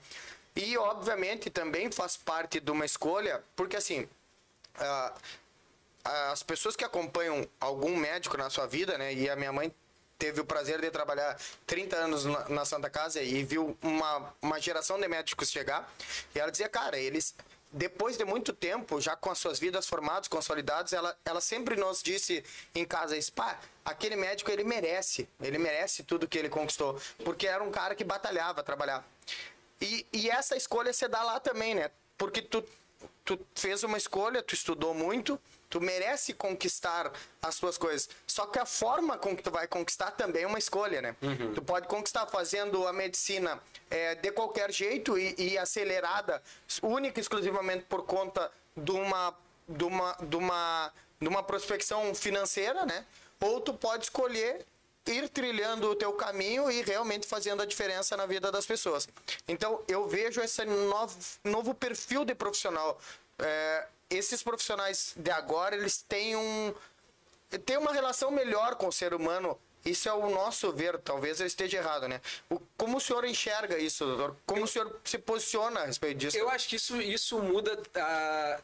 E obviamente também faz parte de uma escolha, porque assim, uh, as pessoas que acompanham algum médico na sua vida, né? E a minha mãe teve o prazer de trabalhar 30 anos na, na Santa Casa e viu uma, uma geração de médicos chegar. E ela dizia, cara, eles depois de muito tempo, já com as suas vidas formadas, consolidadas, ela, ela sempre nos disse em casa, pá, aquele médico ele merece, ele merece tudo que ele conquistou, porque era um cara que batalhava, trabalhava. E, e essa escolha você dá lá também, né? Porque tu, tu fez uma escolha, tu estudou muito, Tu merece conquistar as tuas coisas. Só que a forma com que tu vai conquistar também é uma escolha, né? Uhum. Tu pode conquistar fazendo a medicina é, de qualquer jeito e, e acelerada, única e exclusivamente por conta de uma, de uma, de uma, de uma prospecção financeira, né? Ou tu pode escolher ir trilhando o teu caminho e realmente fazendo a diferença na vida das pessoas. Então, eu vejo esse novo, novo perfil de profissional. É, esses profissionais de agora, eles têm um têm uma relação melhor com o ser humano. Isso é o nosso ver, talvez eu esteja errado, né? O, como o senhor enxerga isso, doutor? Como eu, o senhor se posiciona a respeito disso? Eu acho que isso, isso muda a,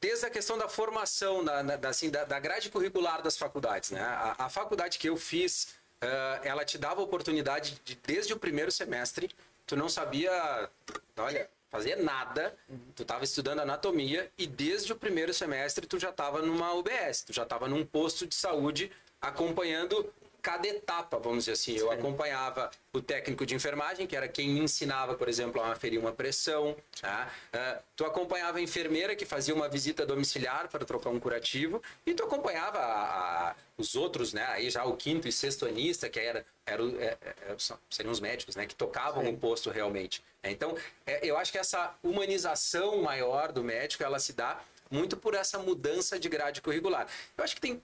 desde a questão da formação, da, da, assim, da, da grade curricular das faculdades, né? A, a faculdade que eu fiz, uh, ela te dava a oportunidade de, desde o primeiro semestre, tu não sabia, olha, fazia nada, tu estava estudando anatomia e desde o primeiro semestre tu já estava numa UBS, tu já estava num posto de saúde acompanhando cada etapa, vamos dizer assim. Eu acompanhava o técnico de enfermagem, que era quem me ensinava, por exemplo, a aferir uma pressão. Tá? Uh, tu acompanhava a enfermeira, que fazia uma visita domiciliar para trocar um curativo. E tu acompanhava a, a, os outros, né? Aí já o quinto e sexto anista, que era, era, era, é, é, seriam os médicos, né? Que tocavam Sim. o posto realmente. Então, é, eu acho que essa humanização maior do médico, ela se dá muito por essa mudança de grade curricular. Eu acho que tem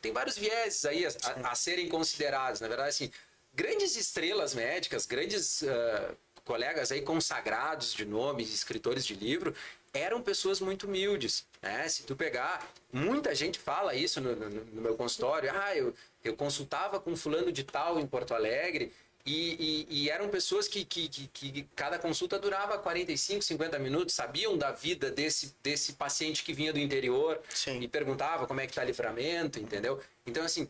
tem vários vieses aí a, a, a, serem considerados. Na verdade, assim, grandes estrelas médicas, grandes uh, colegas aí consagrados de nomes, escritores de livro, eram pessoas muito humildes. Né? Se tu pegar, muita gente fala isso no, no, no meu consultório. Ah, eu, eu consultava com fulano de tal em Porto Alegre E, e- e eram pessoas que, que, que, que cada consulta durava 45, 50 minutos, sabiam da vida desse, desse paciente que vinha do interior Sim. e perguntava como é que tá livramento, entendeu? Então, assim,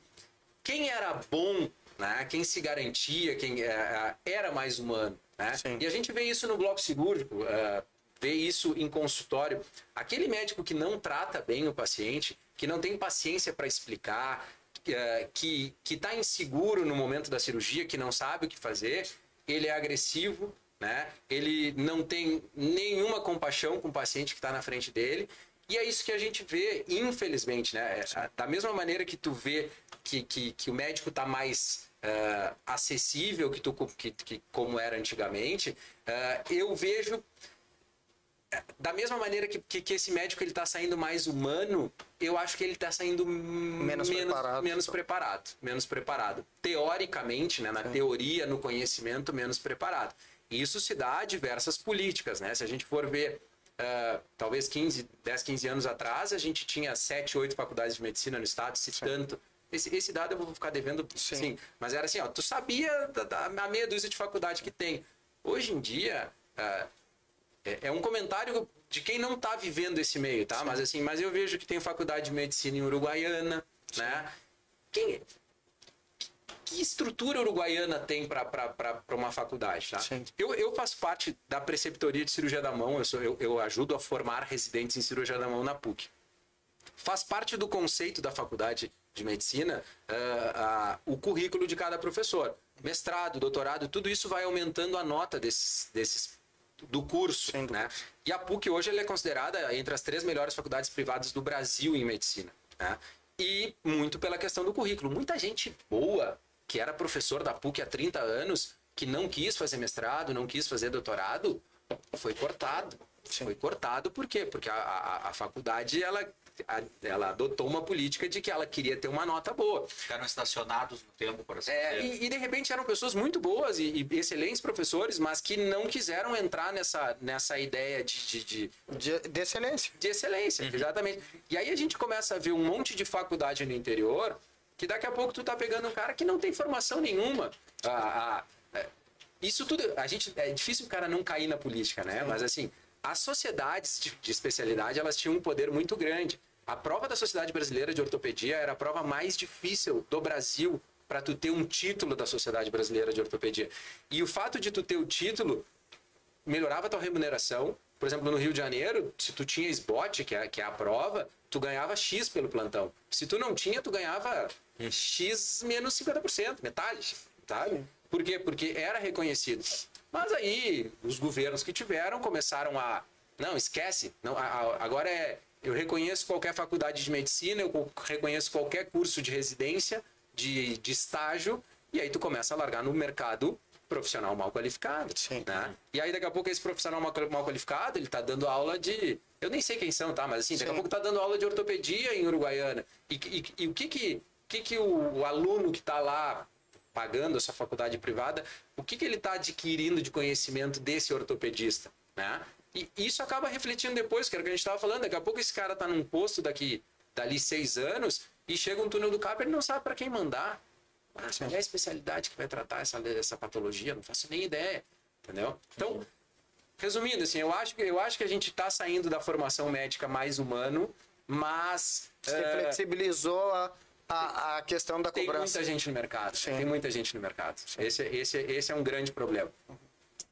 quem era bom, né? quem se garantia, quem eh, era mais humano. Né? Sim. E a gente vê isso no bloco cirúrgico, eh, vê isso em consultório. Aquele médico que não trata bem o paciente, que não tem paciência para explicar, que que está inseguro no momento da cirurgia, que não sabe o que fazer, ele é agressivo, né? Ele não tem nenhuma compaixão com o paciente que está na frente dele. E é isso que a gente vê, infelizmente, né? É, Da mesma maneira que tu vê que, que, que o médico está mais eh, acessível que, tu, que, que como era antigamente, eh, eu vejo eh, da mesma maneira que, que, que esse médico ele está saindo mais humano, eu acho que ele está saindo menos, Menos preparado. menos preparado, menos preparado. Teoricamente, né, na teoria, no conhecimento, menos preparado. E isso se dá a diversas políticas, né? Se a gente for ver, ah, talvez 15, 10, 15 anos atrás, a gente tinha 7, 8 faculdades de medicina no estado, se tanto. Esse, esse dado eu vou ficar devendo, sim. Sim. Mas era assim, ó, tu sabia da, da, a meia dúzia de faculdade que tem. Hoje em dia, ah, é, é um comentário de quem não está vivendo esse meio, tá? Mas assim, mas eu vejo que tem faculdade de medicina em Uruguaiana, né? Quem, que estrutura uruguaiana tem para uma faculdade, tá? Sim. Eu, eu faço parte da preceptoria de cirurgia da mão, eu, sou, eu, eu ajudo a formar residentes em cirurgia da mão na PUC. Faz parte do conceito da faculdade de medicina ah, ah, o currículo de cada professor. Mestrado, doutorado, tudo isso vai aumentando a nota desses, desses do curso, né? E a PUC hoje ela é considerada entre as três melhores faculdades privadas do Brasil em medicina, né? E muito pela questão do currículo. Muita gente boa que era professor da PUC há 30 anos, que não quis fazer mestrado, não quis fazer doutorado, foi cortado. Foi cortado por quê? Porque a, a, a faculdade ela, ela adotou uma política de que ela queria ter uma nota boa. Ficaram estacionados no tempo, por assim É, dizer. e, e, de repente eram pessoas muito boas e, e excelentes professores, mas que não quiseram entrar nessa, nessa ideia de, de, de, De, de excelência. de excelência, exatamente. E aí a gente começa a ver um monte de faculdade no interior que daqui a pouco tu tá pegando um cara que não tem formação nenhuma. Ah, ah, é, isso tudo, a gente, é difícil o cara não cair na política, né? Mas assim, as sociedades de, de especialidade, elas tinham um poder muito grande. A prova da Sociedade Brasileira de Ortopedia era a prova mais difícil do Brasil para tu ter um título da Sociedade Brasileira de Ortopedia. E o fato de tu ter o título melhorava a tua remuneração. Por exemplo, no Rio de Janeiro, se tu tinha SBOT, que é, que é a prova, tu ganhava X pelo plantão. Se tu não tinha, tu ganhava X menos 50%, metade, sabe? Por quê? Porque era reconhecido. Mas aí, os governos que tiveram começaram a... Não, esquece. Não, a- a- agora é... Eu reconheço qualquer faculdade de medicina, eu co- reconheço qualquer curso de residência, de, de estágio, e aí tu começa a largar no mercado profissional mal qualificado. Sim. Né? E aí daqui a pouco esse profissional mal, mal qualificado, ele tá dando aula de... Eu nem sei quem são, tá? Mas assim, daqui a Sim. pouco tá dando aula de ortopedia em Uruguaiana. E, e, e o que que, que, que o, o aluno que tá lá pagando essa faculdade privada, o que, que ele está adquirindo de conhecimento desse ortopedista, né? E isso acaba refletindo depois, que era o que a gente estava falando. Daqui a pouco esse cara está num posto daqui, dali seis anos e chega um túnel do carpo ele não sabe para quem mandar. Ah, qual é a especialidade que vai tratar essa, essa patologia? Não faço nem ideia, entendeu? Então, resumindo, assim, eu acho que, eu acho que a gente está saindo da formação médica mais humano, mas... Você eh, flexibilizou a, a, a questão da tem cobrança. muita gente no mercado. Sim. Tem muita gente no mercado. Esse, esse, esse é um grande problema.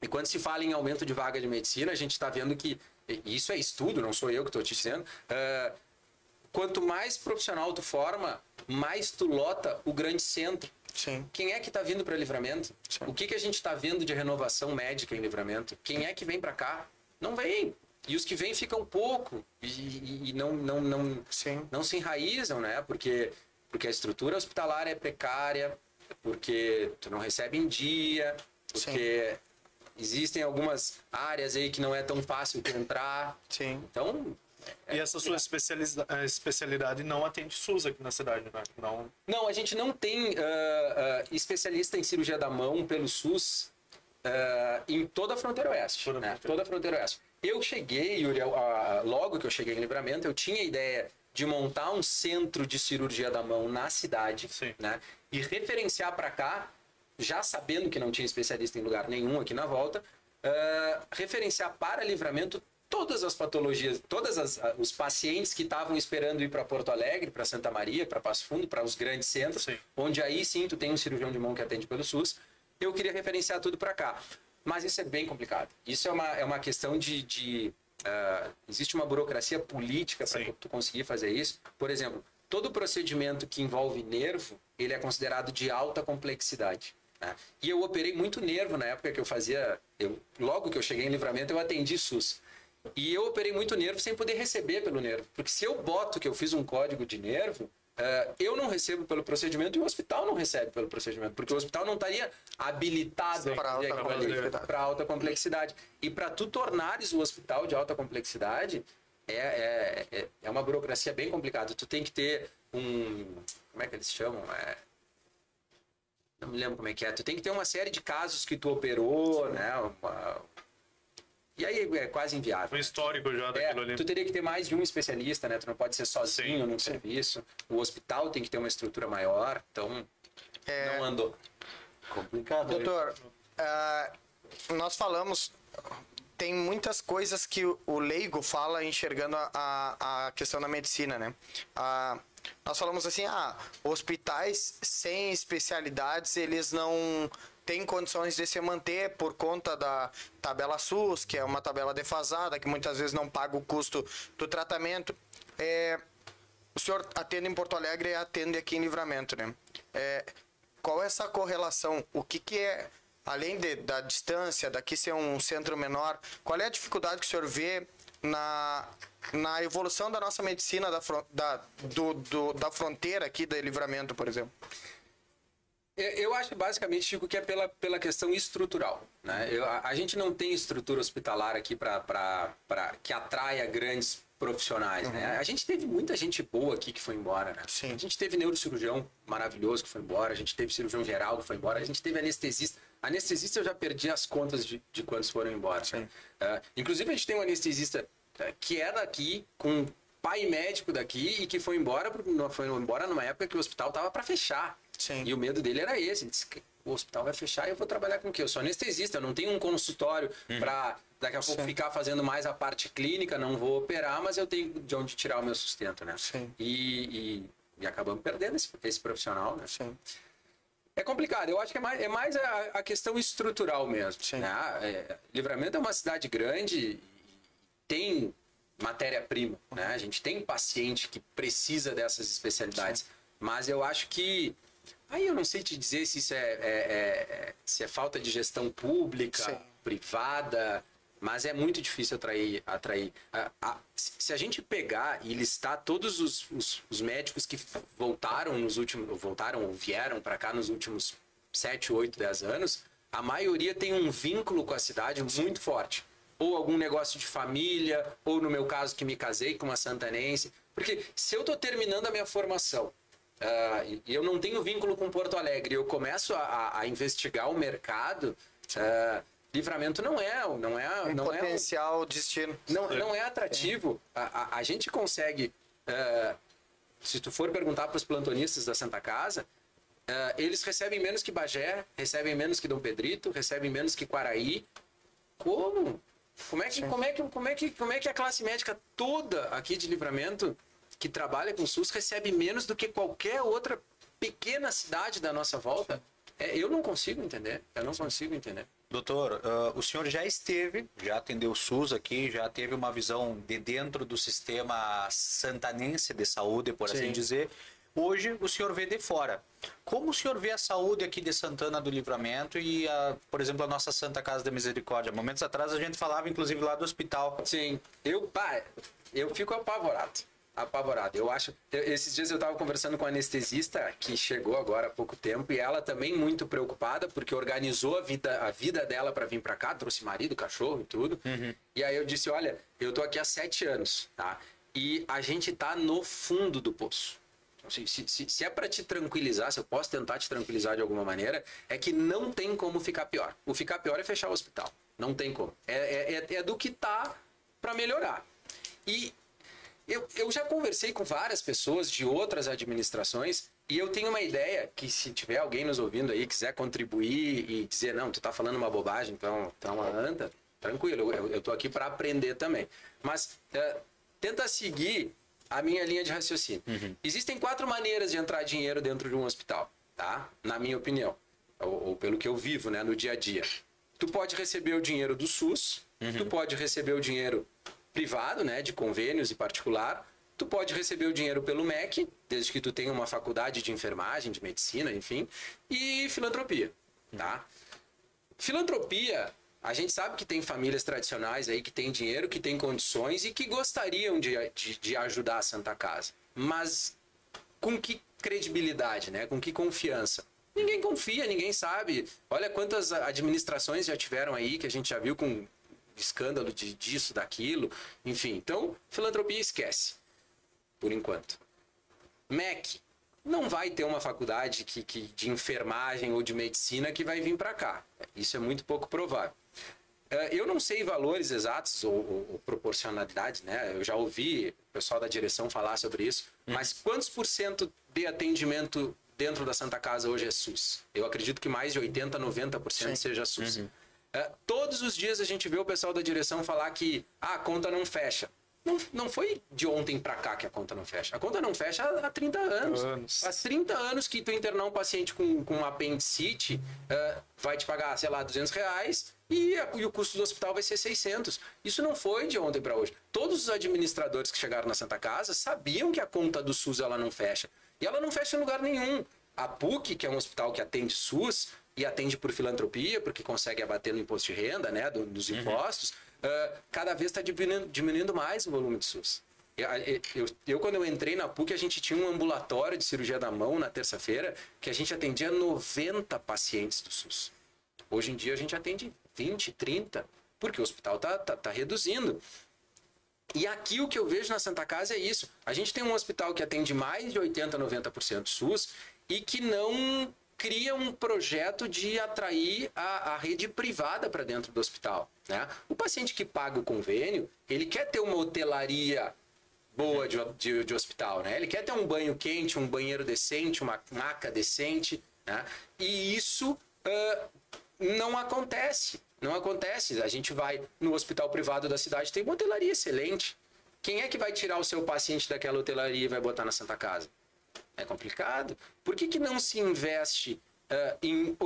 E quando se fala em aumento de vaga de medicina, a gente está vendo que. Isso é estudo, não sou eu que estou te dizendo. ah, quanto mais profissional tu forma, mais tu lota o grande centro. Sim. Quem é que está vindo para livramento? O que, que a gente está vendo de renovação médica em livramento? Quem é que vem para cá? Não vem. E os que vêm ficam pouco e, e- e não, não, não, Sim. não se enraizam, né? Porque, porque a estrutura hospitalar é precária, porque tu não recebe em dia, porque existem algumas áreas aí que não é tão fácil tu entrar. Sim. Então, E essa sua especializa- eh, especialidade não atende SUS aqui na cidade, né? Não, Não, a gente não tem ah, ah, especialista em cirurgia da mão pelo SUS ah, em toda a fronteira oeste. Toda a né? fronteira. Toda a fronteira oeste. Eu cheguei, Yuri, logo que eu cheguei em Livramento, eu tinha ideia de montar um centro de cirurgia da mão na cidade Sim. né? e referenciar para cá já sabendo que não tinha especialista em lugar nenhum aqui na volta, uh, referenciar para livramento todas as patologias, todos os pacientes que estavam esperando ir para Porto Alegre, para Santa Maria, para Passo Fundo, para os grandes centros, Sim. onde aí sim tu tem um cirurgião de mão que atende pelo SUS. Eu queria referenciar tudo para cá. Mas isso é bem complicado. Isso é uma, é uma questão de. de uh, existe uma burocracia política para tu conseguir fazer isso. Por exemplo, todo procedimento que envolve nervo, ele é considerado de alta complexidade. né? E eu operei muito nervo na época que eu fazia. Eu, logo que eu cheguei em livramento, eu atendi SUS. E eu operei muito nervo sem poder receber pelo nervo. Porque se eu boto que eu fiz um código de nervo, eh, eu não recebo pelo procedimento e o hospital não recebe pelo procedimento. Porque o hospital não estaria habilitado Pra alta complexidade. para alta complexidade. E para tu tornares o hospital de alta complexidade, é, é, é, é uma burocracia bem complicada. Tu tem que ter um. Como é que eles chamam? É, não me lembro como é que é. Tu tem que ter uma série de casos que tu operou, né? Uma- E aí é quase inviável. Um histórico já É, daquilo ali. tu teria que ter mais de um especialista, né? Tu não pode ser sozinho Sim, no serviço. O hospital tem que ter uma estrutura maior, então É, não andou. Complicado. né? Doutor, ah, nós falamos, tem muitas coisas que o- o leigo fala enxergando a, a, a questão da medicina, né? Ah, nós falamos assim, ah, hospitais sem especialidades, eles não têm condições de se manter por conta da tabela SUS, que é uma tabela defasada, que muitas vezes não paga o custo do tratamento. É, o senhor atende em Porto Alegre e atende aqui em Livramento, né? É, qual é essa correlação? O que, que é, além de- da distância, daqui ser um centro menor, qual é a dificuldade que o senhor vê na, na evolução da nossa medicina da, da, do, do- da fronteira aqui de Livramento, por exemplo? Eu- acho basicamente, Chico, que é pela, pela questão estrutural. Né? Eu- a, a gente não tem estrutura hospitalar aqui para que atraia grandes profissionais. Né? A gente teve muita gente boa aqui que foi embora. Né? Sim. A gente teve neurocirurgião maravilhoso que foi embora, a gente teve cirurgião geral que foi embora, a gente teve anestesista. Anestesista eu já perdi as contas de, de quantos foram embora. né? Ah, inclusive a gente tem um anestesista eh, que é daqui, com pai médico daqui e que foi embora, foi embora numa época que o hospital tava para fechar. Sim. E o medo dele era esse. Ele disse que o hospital vai fechar e eu vou trabalhar com o quê? Eu sou anestesista, eu não tenho um consultório para daqui a pouco Sim. ficar fazendo mais a parte clínica, não vou operar, mas eu tenho de onde tirar o meu sustento, né? Sim. E, e, e acabamos perdendo esse, esse profissional, né? Sim. É complicado, eu acho que é mais, é mais a, a questão estrutural mesmo. Sim. né? É, Livramento é uma cidade grande e tem matéria-prima, né? A gente tem paciente que precisa dessas especialidades, mas eu acho que aí eu não sei te dizer se isso é, é- é- é- se é falta de gestão pública, Sim. privada, mas é muito difícil atrair. atrair. A- a- se se a gente pegar e listar todos os, os- os médicos que voltaram nos últimos, voltaram ou vieram para cá nos últimos 7, 8, 10 anos, a maioria tem um vínculo com a cidade muito forte. Ou algum negócio de família, ou no meu caso que me casei com uma santanense. Porque se eu estou terminando a minha formação e eu não tenho vínculo com Porto Alegre, eu começo a, a- a investigar o mercado, ah, livramento não é, não é, Um não é, potencial destino. não, não é atrativo. A, a, a gente consegue, ah, se tu for perguntar para os plantonistas da Santa Casa, eles recebem menos que Bagé, recebem menos que Dom Pedrito, recebem menos que Quaraí. Como? Como é que, como é que, como é que, como é que a classe médica toda aqui de Livramento que trabalha com SUS recebe menos do que qualquer outra pequena cidade da nossa volta? É, eu não consigo entender. Eu não consigo entender. Doutor, ah, o senhor já esteve, já atendeu o SUS aqui, já teve uma visão de dentro do sistema santanense de saúde, por assim Sim. dizer. Hoje o senhor vê de fora. Como o senhor vê a saúde aqui de Santana do Livramento e, a, por exemplo, a nossa Santa Casa da Misericórdia? Momentos atrás a gente falava, inclusive, lá do hospital. Sim, eu, pá, eu fico apavorado. Apavorado. Eu acho. esses dias eu estava conversando com a anestesista que chegou agora há pouco tempo e ela também muito preocupada porque organizou a vida, a vida dela para vir para cá, trouxe marido, cachorro e tudo. E aí eu disse: Olha, eu tô aqui há sete anos, tá? E a gente tá no fundo do poço. Então, Se, se- se- se é para te tranquilizar, se eu posso tentar te tranquilizar de alguma maneira, é que não tem como ficar pior. O ficar pior é fechar o hospital. Não tem como. É, é, é- é do que tá para melhorar. E eu, eu já conversei com várias pessoas de outras administrações E eu tenho uma ideia que se tiver alguém nos ouvindo aí, quiser contribuir e dizer, não, tu tá falando uma bobagem, então, então anda, tranquilo, eu, eu tô aqui para aprender também. Mas é, tenta seguir a minha linha de raciocínio. Existem quatro maneiras de entrar dinheiro dentro de um hospital, tá? Na minha opinião, ou, ou pelo que eu vivo, né, no dia a dia. Tu pode receber o dinheiro do SUS, tu pode receber o dinheiro privado, né, de convênios e particular, tu pode receber o dinheiro pelo MEC, desde que tu tenha uma faculdade de enfermagem, de medicina, enfim, e filantropia, tá? Filantropia, a gente sabe que tem famílias tradicionais aí que têm dinheiro, que têm condições e que gostariam de, de, de ajudar a Santa Casa. Mas com que credibilidade, né? Com que confiança? Ninguém confia, ninguém sabe. Olha quantas administrações já tiveram aí que a gente já viu com escândalo de, disso, daquilo. Enfim, então, filantropia esquece. Por enquanto. MEC não vai ter uma faculdade que, que de enfermagem ou de medicina que vai vir para cá. Isso é muito pouco provável. Eh, Eu não sei valores exatos ou, ou, ou proporcionalidade, né? Eu já ouvi o pessoal da direção falar sobre isso, mas quantos por cento de atendimento dentro da Santa Casa hoje é SUS? Eu acredito que mais de 80, 90% seja SUS. Eh, todos os dias a gente vê o pessoal da direção falar que ah, a conta não fecha. Não, não foi de ontem para cá que a conta não fecha. A conta não fecha há, há 30 anos. Anos. Faz 30 anos que tu internar um paciente com, com apendicite eh, vai te pagar, sei lá, 200 reais e, a- e o custo do hospital vai ser 600. Isso não foi de ontem para hoje. Todos os administradores que chegaram na Santa Casa sabiam que a conta do SUS ela não fecha. E ela não fecha em lugar nenhum. A PUC, que é um hospital que atende SUS e atende por filantropia, porque consegue abater no imposto de renda, né, do- dos impostos, ah, cada vez está diminuindo, diminuindo mais o volume de SUS. Eu, eu- eu, quando eu entrei na PUC, a gente tinha um ambulatório de cirurgia da mão na terça-feira que a gente atendia 90 pacientes do SUS. Hoje em dia a gente atende 20, 30, porque o hospital tá, tá, tá reduzindo. E aqui o que eu vejo na Santa Casa é isso. A gente tem um hospital que atende mais de 80, 90% SUS e que não cria um projeto de atrair a, a rede privada para dentro do hospital. Né? O paciente que paga o convênio, ele quer ter uma hotelaria boa de, de, de hospital, né? Ele quer ter um banho quente, um banheiro decente, uma maca decente, né? E isso ah, não acontece. Não acontece. A gente vai no hospital privado da cidade, tem uma hotelaria excelente. Quem é que vai tirar o seu paciente daquela hotelaria e vai botar na Santa Casa? É complicado. Por que, que não se investe ah, em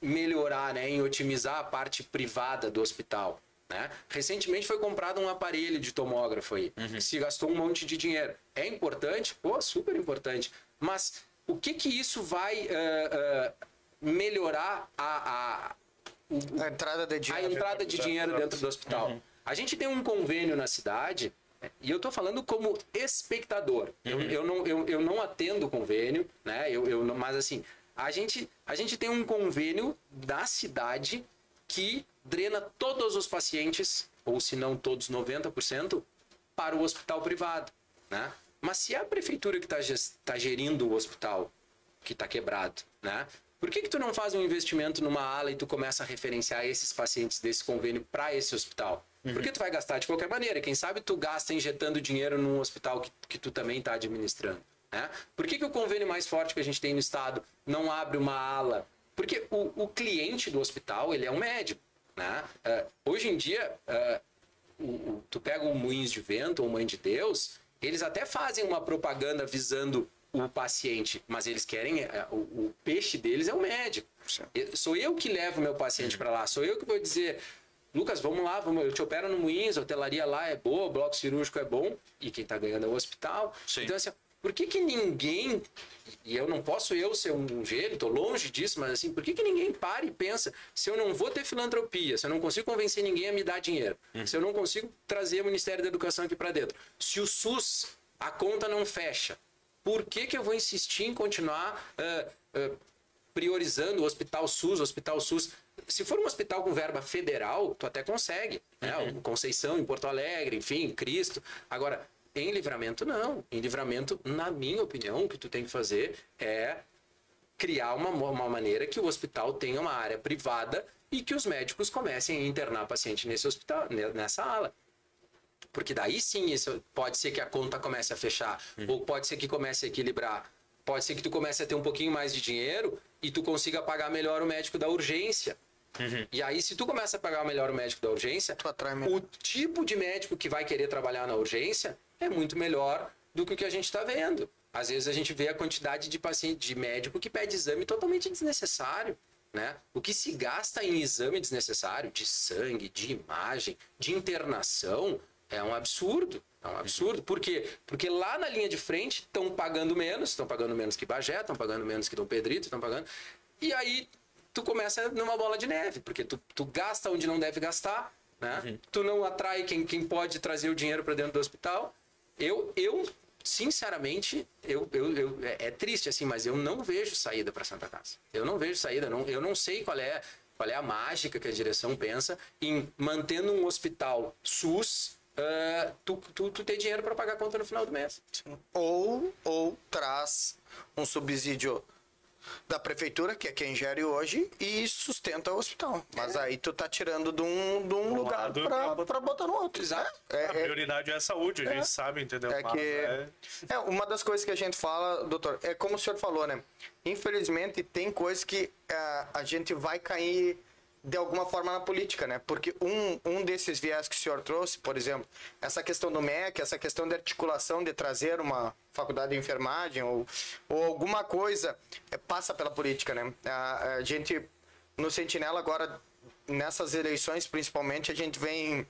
melhorar, né, em otimizar a parte privada do hospital? Né? Recentemente foi comprado um aparelho de tomógrafo aí. Se gastou um monte de dinheiro. É importante? Pô, super importante. Mas o que que isso vai ah, ah, melhorar a, a, o- A entrada de a dinheiro. entrada de dinheiro dentro do hospital. A gente tem um convênio na cidade, e eu estou falando como espectador. Eu, eu, não, eu, eu não atendo convênio, né? Eu, eu mas assim, a gente, a gente tem um convênio da cidade que drena todos os pacientes, ou se não todos, 90%, para o hospital privado. Né? Mas se é a prefeitura que está gerindo o hospital que está quebrado, né? Por que, que tu não faz um investimento numa ala e tu começa a referenciar esses pacientes desse convênio para esse hospital? Porque tu vai gastar de qualquer maneira. Quem sabe tu gasta injetando dinheiro num hospital que, que tu também está administrando. Né? Por que, que o convênio mais forte que a gente tem no estado não abre uma ala? Porque o, o cliente do hospital ele é um médico. Né? Eh, hoje em dia, eh, o- o- tu pega o Moinhos de Vento ou Mãe de Deus, eles até fazem uma propaganda visando o paciente, mas eles querem. é, O, o peixe deles é o médico. Sou eu que levo meu paciente para lá, sou eu que vou dizer. Lucas, vamos lá, vamos, eu te opero no Moinhos, a hotelaria lá é boa, o bloco cirúrgico é bom, e quem tá ganhando é o hospital. Sim. Então, assim, por que que ninguém, e eu não posso eu ser um gênio, tô longe disso, mas assim, por que que ninguém para e pensa, se eu não vou ter filantropia, se eu não consigo convencer ninguém a me dar dinheiro, se eu não consigo trazer o Ministério da Educação aqui para dentro, se o SUS, a conta não fecha, por que que eu vou insistir em continuar ah, ah, priorizando o Hospital SUS, o Hospital SUS. Se for um hospital com verba federal, tu até consegue. Né? O Conceição, em Porto Alegre, enfim, Cristo. Agora, em livramento, não. Em livramento, na minha opinião, o que tu tem que fazer é criar uma, uma maneira que o hospital tenha uma área privada e que os médicos comecem a internar paciente nesse hospital, ne- nessa ala. Porque daí sim isso pode ser que a conta comece a fechar, ou pode ser que comece a equilibrar. pode ser que tu comece a ter um pouquinho mais de dinheiro e tu consiga pagar melhor o médico da urgência. E aí, se tu começa a pagar melhor o médico da urgência, Tu atrai melhor. o tipo de médico que vai querer trabalhar na urgência é muito melhor do que o que a gente está vendo. Às vezes a gente vê a quantidade de paciente, de médico que pede exame totalmente desnecessário. Né? O que se gasta em exame desnecessário, de sangue, de imagem, de internação, é um absurdo. É um absurdo. Por quê? Porque lá na linha de frente estão pagando menos, estão pagando menos que Bagé, estão pagando menos que Dom Pedrito, estão pagando. E aí tu começa numa bola de neve, porque tu, tu gasta onde não deve gastar, né? Tu não atrai quem, quem pode trazer o dinheiro para dentro do hospital. Eu, eu sinceramente, eu, eu, eu- é, é triste assim, mas eu não vejo saída para Santa Casa. Eu não vejo saída, não, eu não sei qual é, qual é a mágica que a direção pensa em mantendo um hospital SUS, ah, tu, tu, tu ter dinheiro para pagar a conta no final do mês. Ou, ou traz um subsídio da prefeitura, que é quem gere hoje, e sustenta o hospital. Mas aí tu tá tirando de um, de um lugar pra pra botar no outro. Exato. É, A é, prioridade é a saúde, a gente sabe, entendeu? É Mas que é- é uma das coisas que a gente fala, doutor, é como o senhor falou, né? Infelizmente tem coisas que é, a gente vai cair de alguma forma na política, né? Porque um, um desses viés que o senhor trouxe, por exemplo, essa questão do MEC, essa questão de articulação de trazer uma faculdade de enfermagem ou, ou alguma coisa, é, passa pela política, né? A, a gente, no Sentinela agora, nessas eleições principalmente, a gente vem,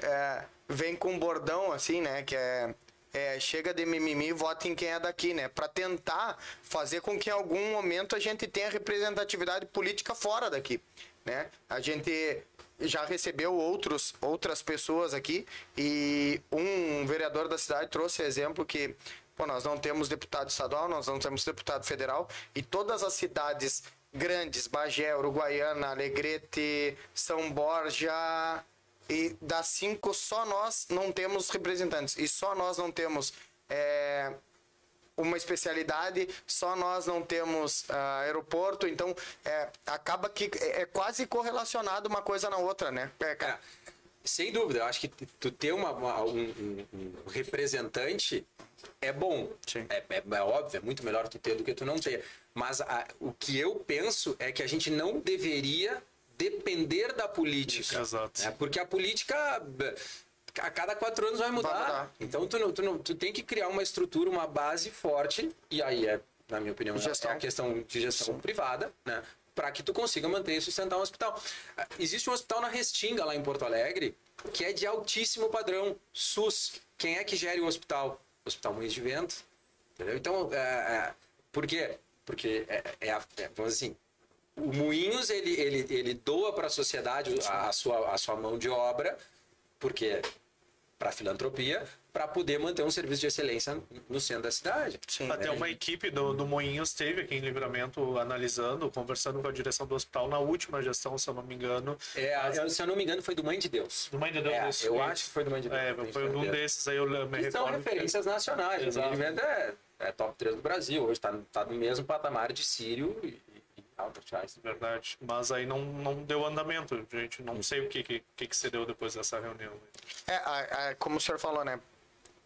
é, vem com um bordão assim, né? Que é é, chega de mimimi, vota em quem é daqui, né? Para tentar fazer com que em algum momento a gente tenha representatividade política fora daqui, né? A gente já recebeu outros, outras pessoas aqui e um vereador da cidade trouxe exemplo que pô, nós não temos deputado estadual, nós não temos deputado federal e todas as cidades grandes, Bagé, Uruguaiana, Alegrete, São Borja, e das cinco, só nós não temos representantes. E só nós não temos é, uma especialidade, só nós não temos ah, aeroporto. Então, é, acaba que é, é quase correlacionado uma coisa na outra, né? É, cara, Sem dúvida, eu acho que tu ter uma, uma- um, um- um representante é bom. É, é- é óbvio, é muito melhor tu ter do que tu não ter. Mas a- o que eu penso é que a gente não deveria depender da política. Isso, exato. né? Porque a política a cada quatro anos vai mudar. Vai mudar. Então tu, não, tu, não, tu tem que criar uma estrutura, uma base forte, e aí é, na minha opinião, é- Gestão. é a questão de gestão privada, né? Para que tu consiga manter e sustentar um hospital. Ah, Existe um hospital na Restinga, lá em Porto Alegre, que é de altíssimo padrão, SUS. Quem é que gere o hospital? Hospital Moinhos de Vento. Entendeu? Então, é, é, por quê? Porque, é, é, a- é, vamos dizer assim, o Moinhos, ele, ele, ele doa para a sociedade a sua, a sua mão de obra, porque para filantropia, para poder manter um serviço de excelência no centro da cidade. sim. Até uma equipe do, do Moinhos esteve aqui em Livramento analisando, conversando com a direção do hospital na última gestão, se eu não me engano. É, se eu não me engano, foi do Mãe de Deus. Do Mãe de Deus. É, isso, eu isso. acho que foi do Mãe de Deus. É, foi um desses aí, eu me Que são referências nacionais. O Exato. Movimento é, é top 3 do Brasil. Hoje está tá no mesmo patamar de Sírio e, e Albert Einstein. Verdade. Mas aí não, não deu andamento, gente. Não sei o que, que, que, se deu depois dessa reunião. É, a- como o senhor falou, né,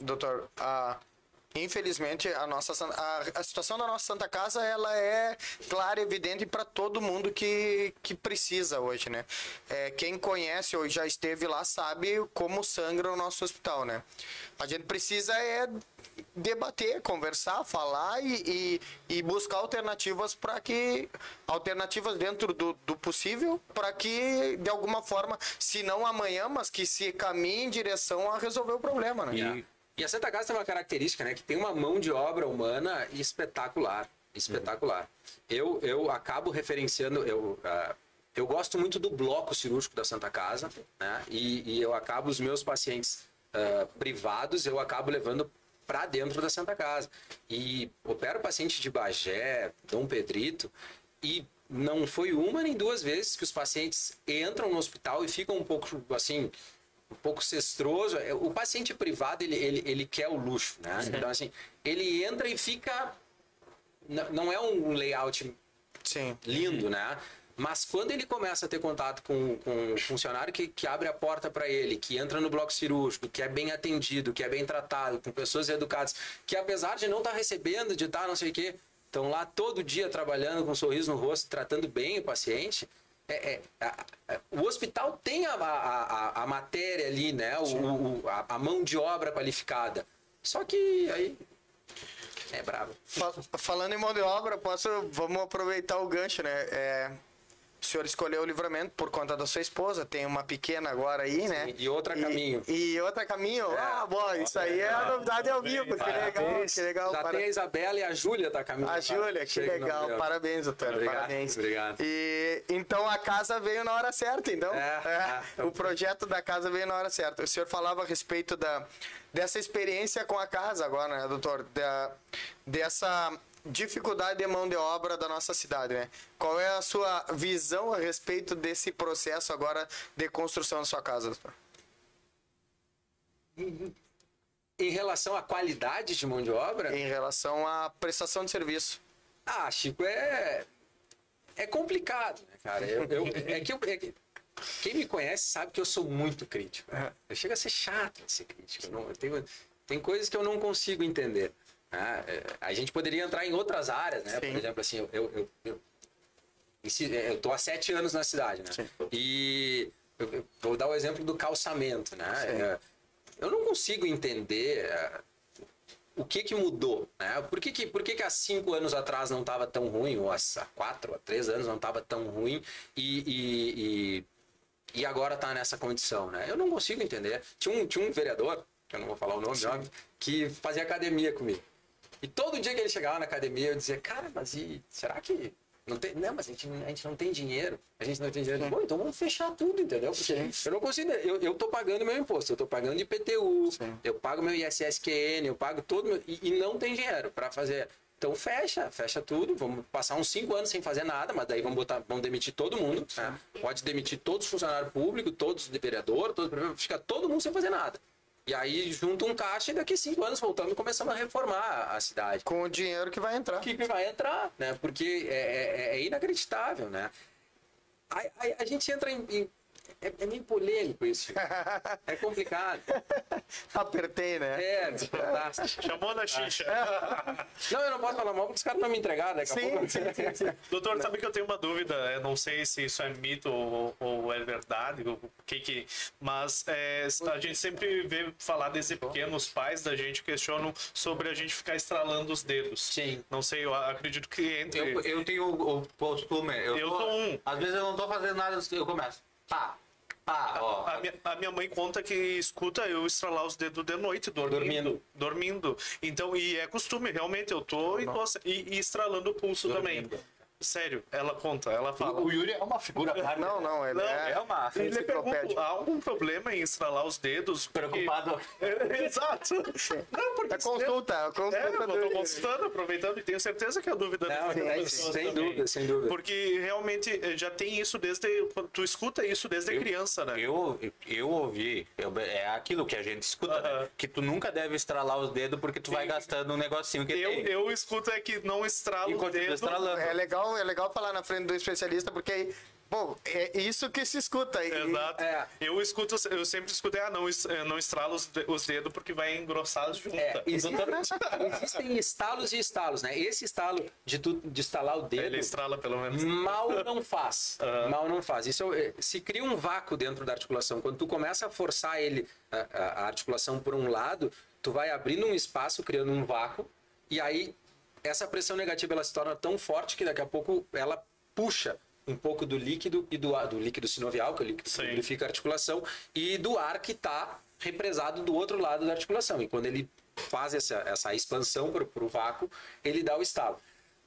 doutor? A, infelizmente, a, nossa, a, a situação da nossa Santa Casa ela é clara e evidente para todo mundo que, que precisa hoje, né? É, quem conhece ou já esteve lá sabe como sangra o nosso hospital, né? A gente precisa é debater, conversar, falar e, e, e buscar alternativas para que alternativas dentro do, do possível para que de alguma forma, se não amanhã, mas que se caminhe em direção a resolver o problema, né? E, e a Santa Casa tem uma característica, né? Que tem uma mão de obra humana espetacular. Espetacular. Eu, eu acabo referenciando. Eu, ah, eu gosto muito do bloco cirúrgico da Santa Casa, né? E, e eu acabo os meus pacientes ah, privados, eu acabo levando para dentro da Santa Casa. E opero paciente de Bagé, Dom Pedrito, e não foi uma nem duas vezes que os pacientes entram no hospital e ficam um pouco assim um pouco cestroso. É, O paciente privado, ele, ele, ele quer o luxo, né? Então, assim, ele entra e fica... Não é um layout Sim. lindo, né? Mas quando ele começa a ter contato com, com um funcionário que, que abre a porta para ele, que entra no bloco cirúrgico, que é bem atendido, que é bem tratado, com pessoas educadas, que apesar de não estar recebendo, de estar não sei o quê, estão lá todo dia trabalhando com um sorriso no rosto, tratando bem o paciente. É, é, a- a- o hospital tem a, a, a, matéria ali, né? O, o- a, mão de obra qualificada. Só que aí é brabo. Fa- falando em mão de obra, posso, vamos aproveitar o gancho, né? É, o senhor escolheu o livramento por conta da sua esposa, tem uma pequena agora aí, né? e outra caminho. E, outra caminho? Ah, bom, isso aí é a novidade ao vivo, que legal, que legal. Já para- tem a Isabela e a Júlia tá caminhando. A Júlia, que legal, parabéns, doutor, Obrigado, parabéns. obrigado. E então a casa veio na hora certa, então. É, é. [LAUGHS] o projeto da casa veio na hora certa. O senhor falava a respeito da, dessa experiência com a casa agora, né, doutor? Da, dessa dificuldade de mão de obra da nossa cidade, né? Qual é a sua visão a respeito desse processo agora de construção da sua casa, doutor? Em relação à qualidade de mão de obra, Em relação à prestação de serviço. ah, Chico, é. É complicado, né, cara? Eu, eu- é que eu. é que- quem me conhece sabe que eu sou muito crítico. Eu chego a ser chato de ser crítico. não- eu tenho, tem coisas que eu não consigo entender. Né? É, a gente poderia entrar em outras áreas, né? Por Sim. exemplo, assim, eu, eu, eu, eu, esse- eu tô há sete anos na cidade, né? Sim. E eu, vou dar o exemplo do calçamento, né? É, eu não consigo entender é, o que que mudou, né? Por que que, por que, que há cinco anos atrás não estava tão ruim, ou há quatro, há três anos não estava tão ruim e, e, e, e agora está nessa condição, né? Eu não consigo entender. Tinha um, tinha um vereador, que eu não vou falar o nome, óbvio, que fazia academia comigo. E todo dia que ele chegava na academia, eu dizia, cara, mas e será que. Não, tem, não, mas a gente, a gente não tem dinheiro. A gente não tem dinheiro. Bom, então vamos fechar tudo, entendeu? Porque eu não consigo. Eu, eu tô pagando meu imposto, eu tô pagando IPTU, eu pago meu ISSQN, eu pago todo meu. E, e não tem dinheiro para fazer. Então fecha, fecha tudo. Vamos passar uns cinco anos sem fazer nada, mas daí vamos botar, vamos demitir todo mundo. né? Pode demitir todos os funcionários públicos, todos de vereador, todos, fica todo mundo sem fazer nada. E aí junta um caixa e daqui cinco anos voltamos e começamos a reformar a- cidade Com o dinheiro que vai entrar. que vai entrar, né? Porque é, é- é inacreditável, né? A, a- a gente entra em. em- é, é meio polêmico isso. É complicado. [LAUGHS] Apertei, né? É, fantástico. Chamou na xixa. [LAUGHS] Não, eu não posso falar mal porque os caras não me entregaram, daqui a Sim, pouco. sim, sim, sim. [LAUGHS] Doutor, sabe que eu tenho uma dúvida? Eu não sei se isso é mito ou, ou é verdade, o que que... Mas é, a gente sempre vê falar desde pequeno, os pais da gente questionam sobre a gente ficar estralando os dedos. Sim. Não sei, eu acredito que entre... Eu, eu tenho o, o costume. Eu, Eu tô- sou um. Às vezes eu não tô fazendo nada, eu começo. Pá, pá, ó. A minha, a minha mãe conta que escuta eu estralar os dedos de noite, dormindo. Dormindo. Dormindo. Então, e é costume, realmente, eu tô e, tô, e, e estralando o pulso também. Sério, ela conta, ela fala. O Yuri é uma figura. Não, não, ele Não, é, é uma E enciclopédia. há algum problema em estralar os dedos? Porque- Preocupado. [LAUGHS] Exato. Não, porque É consulta, é consulta. É, eu tô do- consultando, aproveitando, e tenho certeza que é a dúvida Não, é, pessoas sem também. dúvida, sem dúvida. Porque realmente eh, já tem isso desde. Tu escuta isso desde criança, né? Eu, eu ouvi, eu- é aquilo que a gente escuta, né? Aham. Que tu nunca deve estralar os dedos porque tu vai gastando um negocinho que Eu, tem. eu escuto é que não estrala o dedo. estralando. É legal, é legal falar na frente do especialista, porque aí, pô, é isso que se escuta. E, Exato. É. Eu escuto, eu sempre escutei, ah, não, eh, não estrala os, os dedos porque vai engrossar as juntas. É, existe- [LAUGHS] existem estalos e estalos, né? Esse estalo de, tu, de estalar o dedo. Ele estrala pelo menos. Mal não faz. [LAUGHS] Mal não faz. Isso é- se cria um vácuo dentro da articulação. Quando tu começa a forçar ele, a, a- a articulação por um lado, tu vai abrindo um espaço, criando um vácuo, e aí essa pressão negativa ela se torna tão forte que daqui a pouco ela puxa um pouco do líquido e do ar, do líquido sinovial, que é o líquido que Sim. lubrifica a articulação, e do ar que está represado do outro lado da articulação. E quando ele faz essa, essa expansão para o vácuo, ele dá o estalo.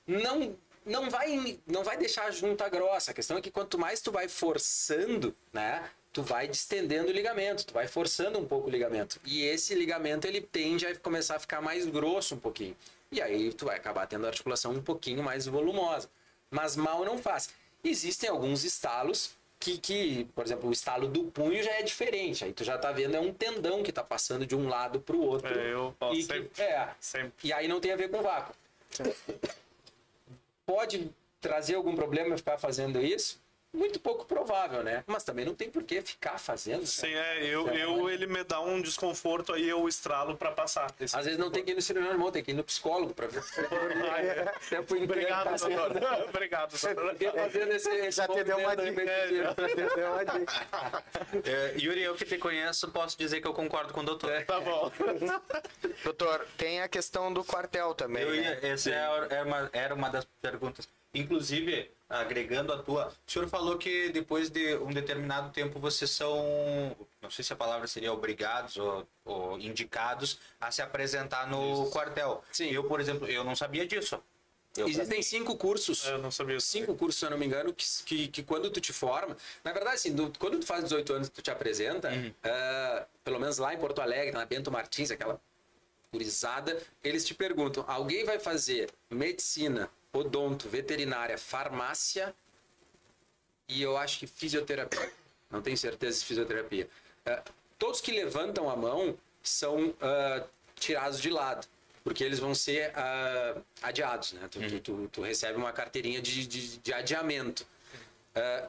Não, não, vai, não vai deixar a junta grossa. A questão é que quanto mais tu vai forçando, né? Tu vai distendendo o ligamento, tu vai forçando um pouco o ligamento. E esse ligamento ele tende a começar a ficar mais grosso um pouquinho. E aí tu vai acabar tendo a articulação um pouquinho mais volumosa. Mas mal não faz. Existem alguns estalos que, que, por exemplo, o estalo do punho já é diferente. Aí tu já tá vendo, é um tendão que tá passando de um lado pro outro. É, eu ó, e, que- sempre- é, sempre. e aí não tem a ver com vácuo. Pode trazer algum problema ficar fazendo isso? Muito pouco provável, né? Mas também não tem por que ficar fazendo. né? Sim, é, eu, eu ele me dá um desconforto, aí eu estralo pra passar. Esse- Às vezes não tem que ir no cirurgião irmão, tem que ir no psicólogo pra ver. Ah, [LAUGHS] [LAUGHS] é. Tempo Obrigado, tá doutor. Obrigado, doutor. Já te deu uma dica. Já te deu uma dica. É, Yuri, eu que te conheço, posso dizer que eu concordo com o doutor. Tá bom. [LAUGHS] Doutor, tem a questão do quartel também. Eu né? essa era uma, era uma das perguntas. Inclusive, agregando a tua, o senhor falou que depois de um determinado tempo vocês são, não sei se a palavra seria obrigados ou, ou indicados a se apresentar no quartel. Sim. Eu, por exemplo, eu não sabia disso. Eu, Existem cinco cursos. Eu não sabia isso. Cinco cursos, se eu não me engano, que, que, que quando tu te forma. Na verdade, assim, do- quando tu faz 18 anos tu te apresenta, ah, pelo menos lá em Porto Alegre, na Bento Martins, aquela gurizada, eles te perguntam: alguém vai fazer medicina, odonto, veterinária, farmácia e eu acho que fisioterapia. Não tenho certeza se fisioterapia. Ah, todos que levantam a mão são ah, tirados de lado, porque eles vão ser ah, adiados, né? Tu, tu- tu- tu recebe uma carteirinha de, de, de adiamento.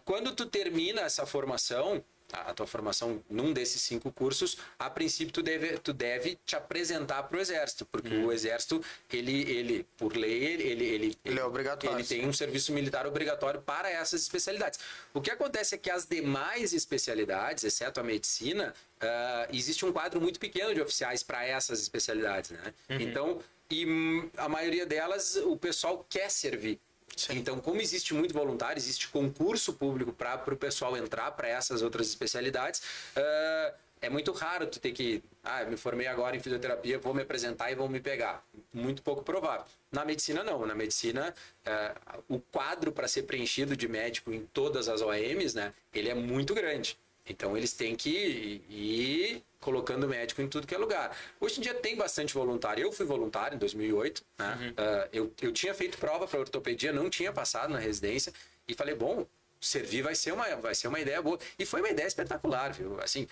Quando tu termina essa formação, a tua formação num desses cinco cursos, a princípio tu deve, tu deve te apresentar para o exército, porque o exército ele, ele por lei ele, ele, ele, Ele é obrigatório, Ele tem um serviço militar obrigatório para essas especialidades. O que acontece é que as demais especialidades, exceto a medicina, ah, existe um quadro muito pequeno de oficiais para essas especialidades, né? Então, e hum, a maioria delas o pessoal quer servir. Então, como existe muito voluntário, existe concurso público para o pessoal entrar para essas outras especialidades, ah, é muito raro tu ter que. Ah, eu me formei agora em fisioterapia, vou me apresentar e vão me pegar. Muito pouco provável. Na medicina, não. Na medicina, ah, o quadro para ser preenchido de médico em todas as OMs, né, ele é muito grande. Então, eles têm que ir colocando médico em tudo que é lugar. Hoje em dia tem bastante voluntário. Eu fui voluntário em 2008. Né? Ah, eu, eu tinha feito prova para ortopedia, não tinha passado na residência. E falei, bom, servir vai ser uma, vai ser uma ideia boa. E foi uma ideia espetacular, viu? Assim,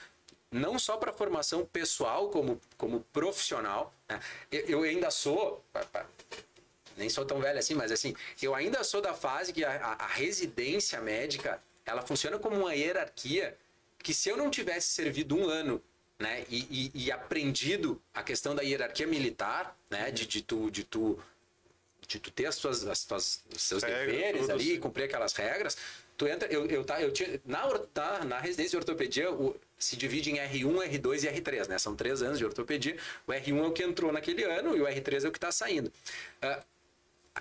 não só para formação pessoal como, como profissional. né? Eu, eu ainda sou... nem sou tão velho assim, mas assim, eu ainda sou da fase que a, a- a residência médica, ela funciona como uma hierarquia que se eu não tivesse servido um ano, né, e, e- e aprendido a questão da hierarquia militar, né, de, de tu, de tu de tu ter as tuas, as tuas, os seus Regras, deveres ali, sim. cumprir aquelas regras, tu entra, eu, eu, tá, eu tinha, na, na, na residência de ortopedia, o, se divide em R1, R2 e R3, né? São três anos de ortopedia. O R1 é o que entrou naquele ano e o R3 é o que está saindo. É-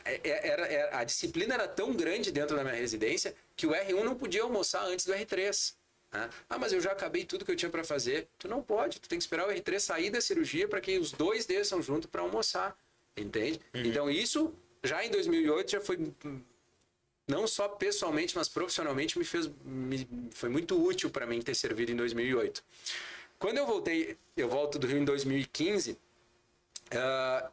é- era, era- a disciplina era tão grande dentro da minha residência que o R1 não podia almoçar antes do R3. Né? Ah, mas eu já acabei tudo que eu tinha para fazer. Tu não pode, tu tem que esperar o R3 sair da cirurgia para que os dois desçam junto para almoçar. Entende? Então isso já em 2008 já foi não só pessoalmente, mas profissionalmente me fez me, foi muito útil para mim ter servido em 2008. Quando eu voltei, eu volto do Rio em 2015, ah,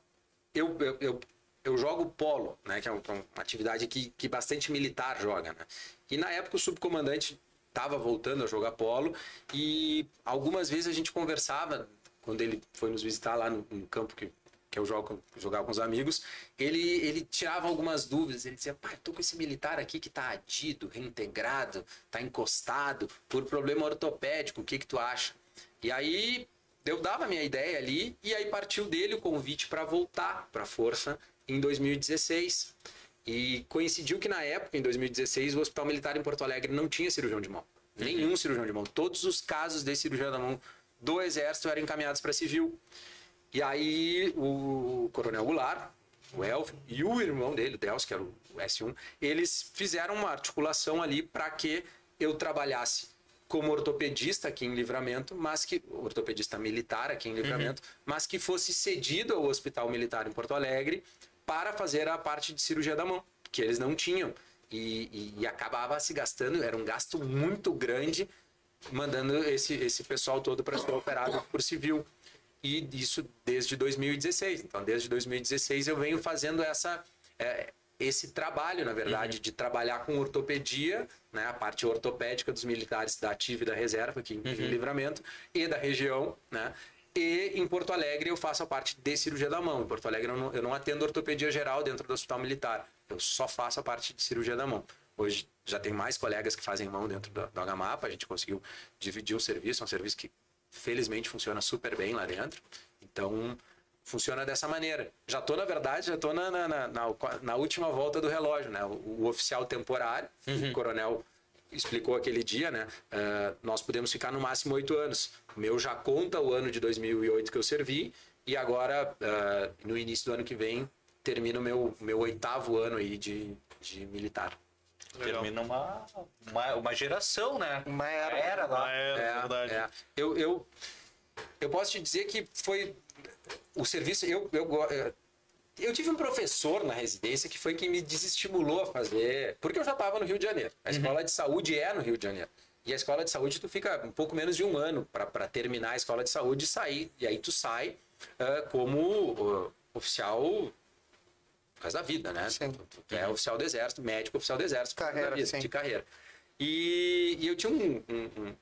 eu, eu, eu, eu jogo polo, né, que é um- uma atividade que, que bastante militar joga. Né? E na época o subcomandante estava voltando a jogar polo e algumas vezes a gente conversava, quando ele foi nos visitar lá no, no campo que, que eu jogo, jogava com os amigos, ele, ele tirava algumas dúvidas. Ele dizia, pai, tô com esse militar aqui que tá adido, reintegrado, tá encostado, por problema ortopédico, o que que tu acha? E aí eu dava a minha ideia ali e aí partiu dele o convite para voltar para a força em 2016. E coincidiu que na época, em 2016, o Hospital Militar em Porto Alegre não tinha cirurgião de mão. Nenhum cirurgião de mão. Todos os casos de cirurgião da mão do Exército eram encaminhados para civil. E aí o Coronel Goulart, o Elvio e o irmão dele, o Delcio, que era o S1, eles fizeram uma articulação ali para que eu trabalhasse como ortopedista aqui em Livramento, mas que ortopedista militar aqui em Livramento, mas que fosse cedido ao Hospital Militar em Porto Alegre para fazer a parte de cirurgia da mão, que eles não tinham. E, e- e acabava se gastando, era um gasto muito grande, mandando esse, esse pessoal todo para ser operado por civil. E isso desde 2016. Então, desde 2016 eu venho fazendo essa, é, esse trabalho, na verdade, de trabalhar com ortopedia, né, a parte ortopédica dos militares da ativa e da reserva aqui em, em Livramento e da região, né? E em Porto Alegre eu faço a parte de cirurgia da mão. Em Porto Alegre eu não, eu não atendo ortopedia geral dentro do hospital militar. Eu só faço a parte de cirurgia da mão. Hoje já tem mais colegas que fazem mão dentro do, do HMAPA, a gente conseguiu dividir o serviço, é um serviço que felizmente funciona super bem lá dentro. Então, funciona dessa maneira. Já estou, na verdade, já estou na, na, na, na, última volta do relógio, né? O, o oficial temporário, uhum. o coronel explicou aquele dia, né? Uh, nós podemos ficar no máximo oito anos. O meu já conta o ano de 2008 que eu servi e agora, uh, no início do ano que vem, termina o meu, meu oitavo ano aí de, de militar. Legal. Termina uma, uma, uma geração, né? Uma era. era lá. Uma era, é, verdade. É. Eu, eu, eu posso te dizer que foi o serviço. Eu, eu, eu tive um professor na residência que foi quem me desestimulou a fazer. Porque eu já estava no Rio de Janeiro. A uhum. escola de saúde é no Rio de Janeiro. E a escola de saúde, tu fica um pouco menos de um ano para terminar a escola de saúde e sair. E aí tu sai uh, como uh, oficial por causa da vida, né? Sim. Tu, tu é oficial do exército, médico oficial do exército, carreira, vida, de carreira. E, e eu tinha um, um, um,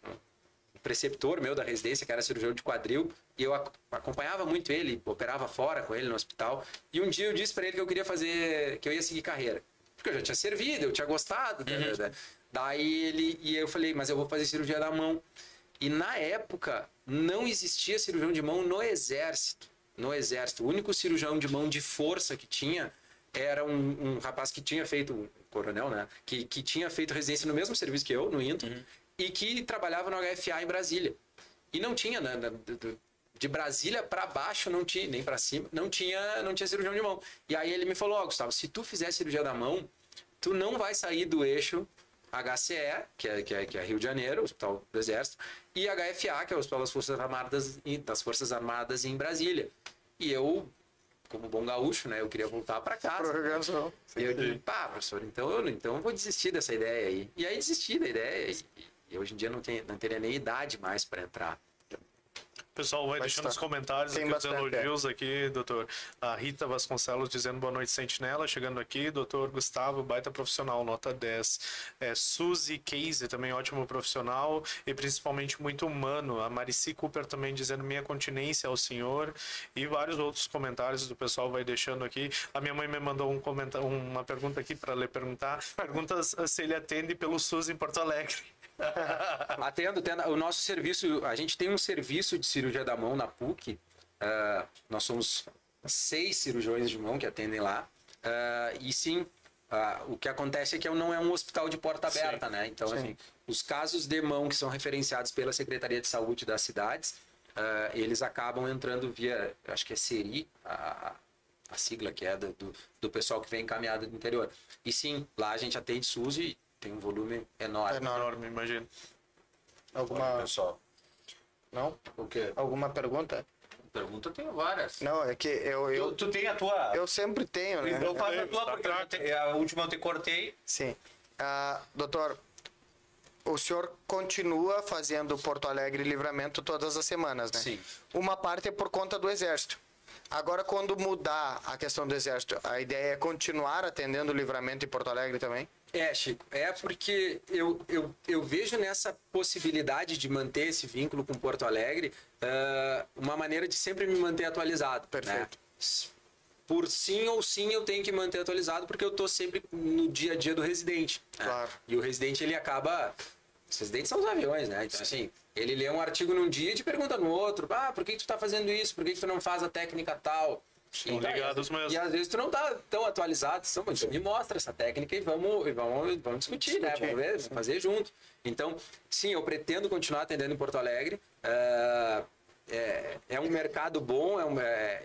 preceptor meu da residência, que era cirurgião de quadril, e eu acompanhava muito ele, operava fora com ele no hospital. E um dia eu disse para ele que eu queria fazer, que eu ia seguir carreira. Porque eu já tinha servido, eu tinha gostado. Né, uhum. Né? Daí ele, e eu falei, mas eu vou fazer cirurgia da mão. E na época, não existia cirurgião de mão no exército. No exército. O único cirurgião de mão de força que tinha era um, um rapaz que tinha feito, um coronel, né? Que, que tinha feito residência no mesmo serviço que eu, no INTO. Uhum e que trabalhava no HFA em Brasília. E não tinha, né, de Brasília para baixo não tinha, nem para cima, não tinha, não tinha cirurgião de mão. E aí ele me falou, ó, oh, Gustavo, se tu fizer cirurgia da mão, tu não vai sair do eixo HCE, que é, que é, que é Rio de Janeiro, Hospital do Exército, e HFA, que é o Hospital das Forças Armadas, das Forças Armadas em Brasília. E eu, como bom gaúcho, né, eu queria voltar para casa. Prorrogação. E eu disse, pá, professor, então eu, então eu vou desistir dessa ideia aí. E aí desisti da ideia. E, e hoje em dia não, tem, não teria nem idade mais para entrar. Pessoal vai deixando nos comentários aqui os elogios aqui, doutor. A Rita Vasconcelos dizendo boa noite, Sentinela. Chegando aqui, doutor Gustavo, baita profissional, nota 10. É, Suzy Casey, também ótimo profissional e principalmente muito humano. A Marici Cooper também dizendo minha continência ao senhor. E vários outros comentários do pessoal vai deixando aqui. A minha mãe me mandou um comentário, uma pergunta aqui para lhe perguntar. Perguntas se ele atende pelo SUS em Porto Alegre. Atendo, atendo. O nosso serviço, a gente tem um serviço de cirurgia da mão na PUC. Uh, nós somos seis cirurgiões de mão que atendem lá. Uh, e sim, uh, o que acontece é que não é um hospital de porta aberta, sim. né? Então, sim. assim, os casos de mão que são referenciados pela Secretaria de Saúde das cidades, eles acabam entrando via, acho que é SERI, a, a sigla que é do, do pessoal que vem encaminhado do interior. E sim, lá a gente atende SUS e tem um volume enorme. Enorme, imagino. Alguma. pessoal. Não? O quê? Alguma pergunta? Pergunta eu tenho várias. Não, é que eu. eu tu, tu tem a tua. Eu sempre tenho, né? Eu faço a tua porque eu te, a última eu te cortei. Sim. Ah, doutor, o senhor continua fazendo Porto Alegre Livramento todas as semanas, né? Sim. Uma parte é por conta do Exército. Agora, quando mudar a questão do Exército, a ideia é continuar atendendo o Livramento em Porto Alegre também? É, Chico, é porque eu, eu, eu vejo nessa possibilidade de manter esse vínculo com Porto Alegre uh, uma maneira de sempre me manter atualizado. Né? Perfeito. Né? Por sim ou sim eu tenho que manter atualizado porque eu estou sempre no dia a dia do residente. Né? Claro. E o residente ele acaba. Os residentes são os aviões, né? Então, assim, ele lê um artigo num dia e te pergunta no outro: ah, por que, que tu está fazendo isso? Por que, que tu não faz a técnica tal? Estão ligados mesmo. E às vezes tu não tá tão atualizado, então, me mostra essa técnica e vamos, e vamos, vamos discutir, né? Vamos ver, vamos fazer junto. Então, sim, eu pretendo continuar atendendo em Porto Alegre. É, é, é um mercado bom, é um, é,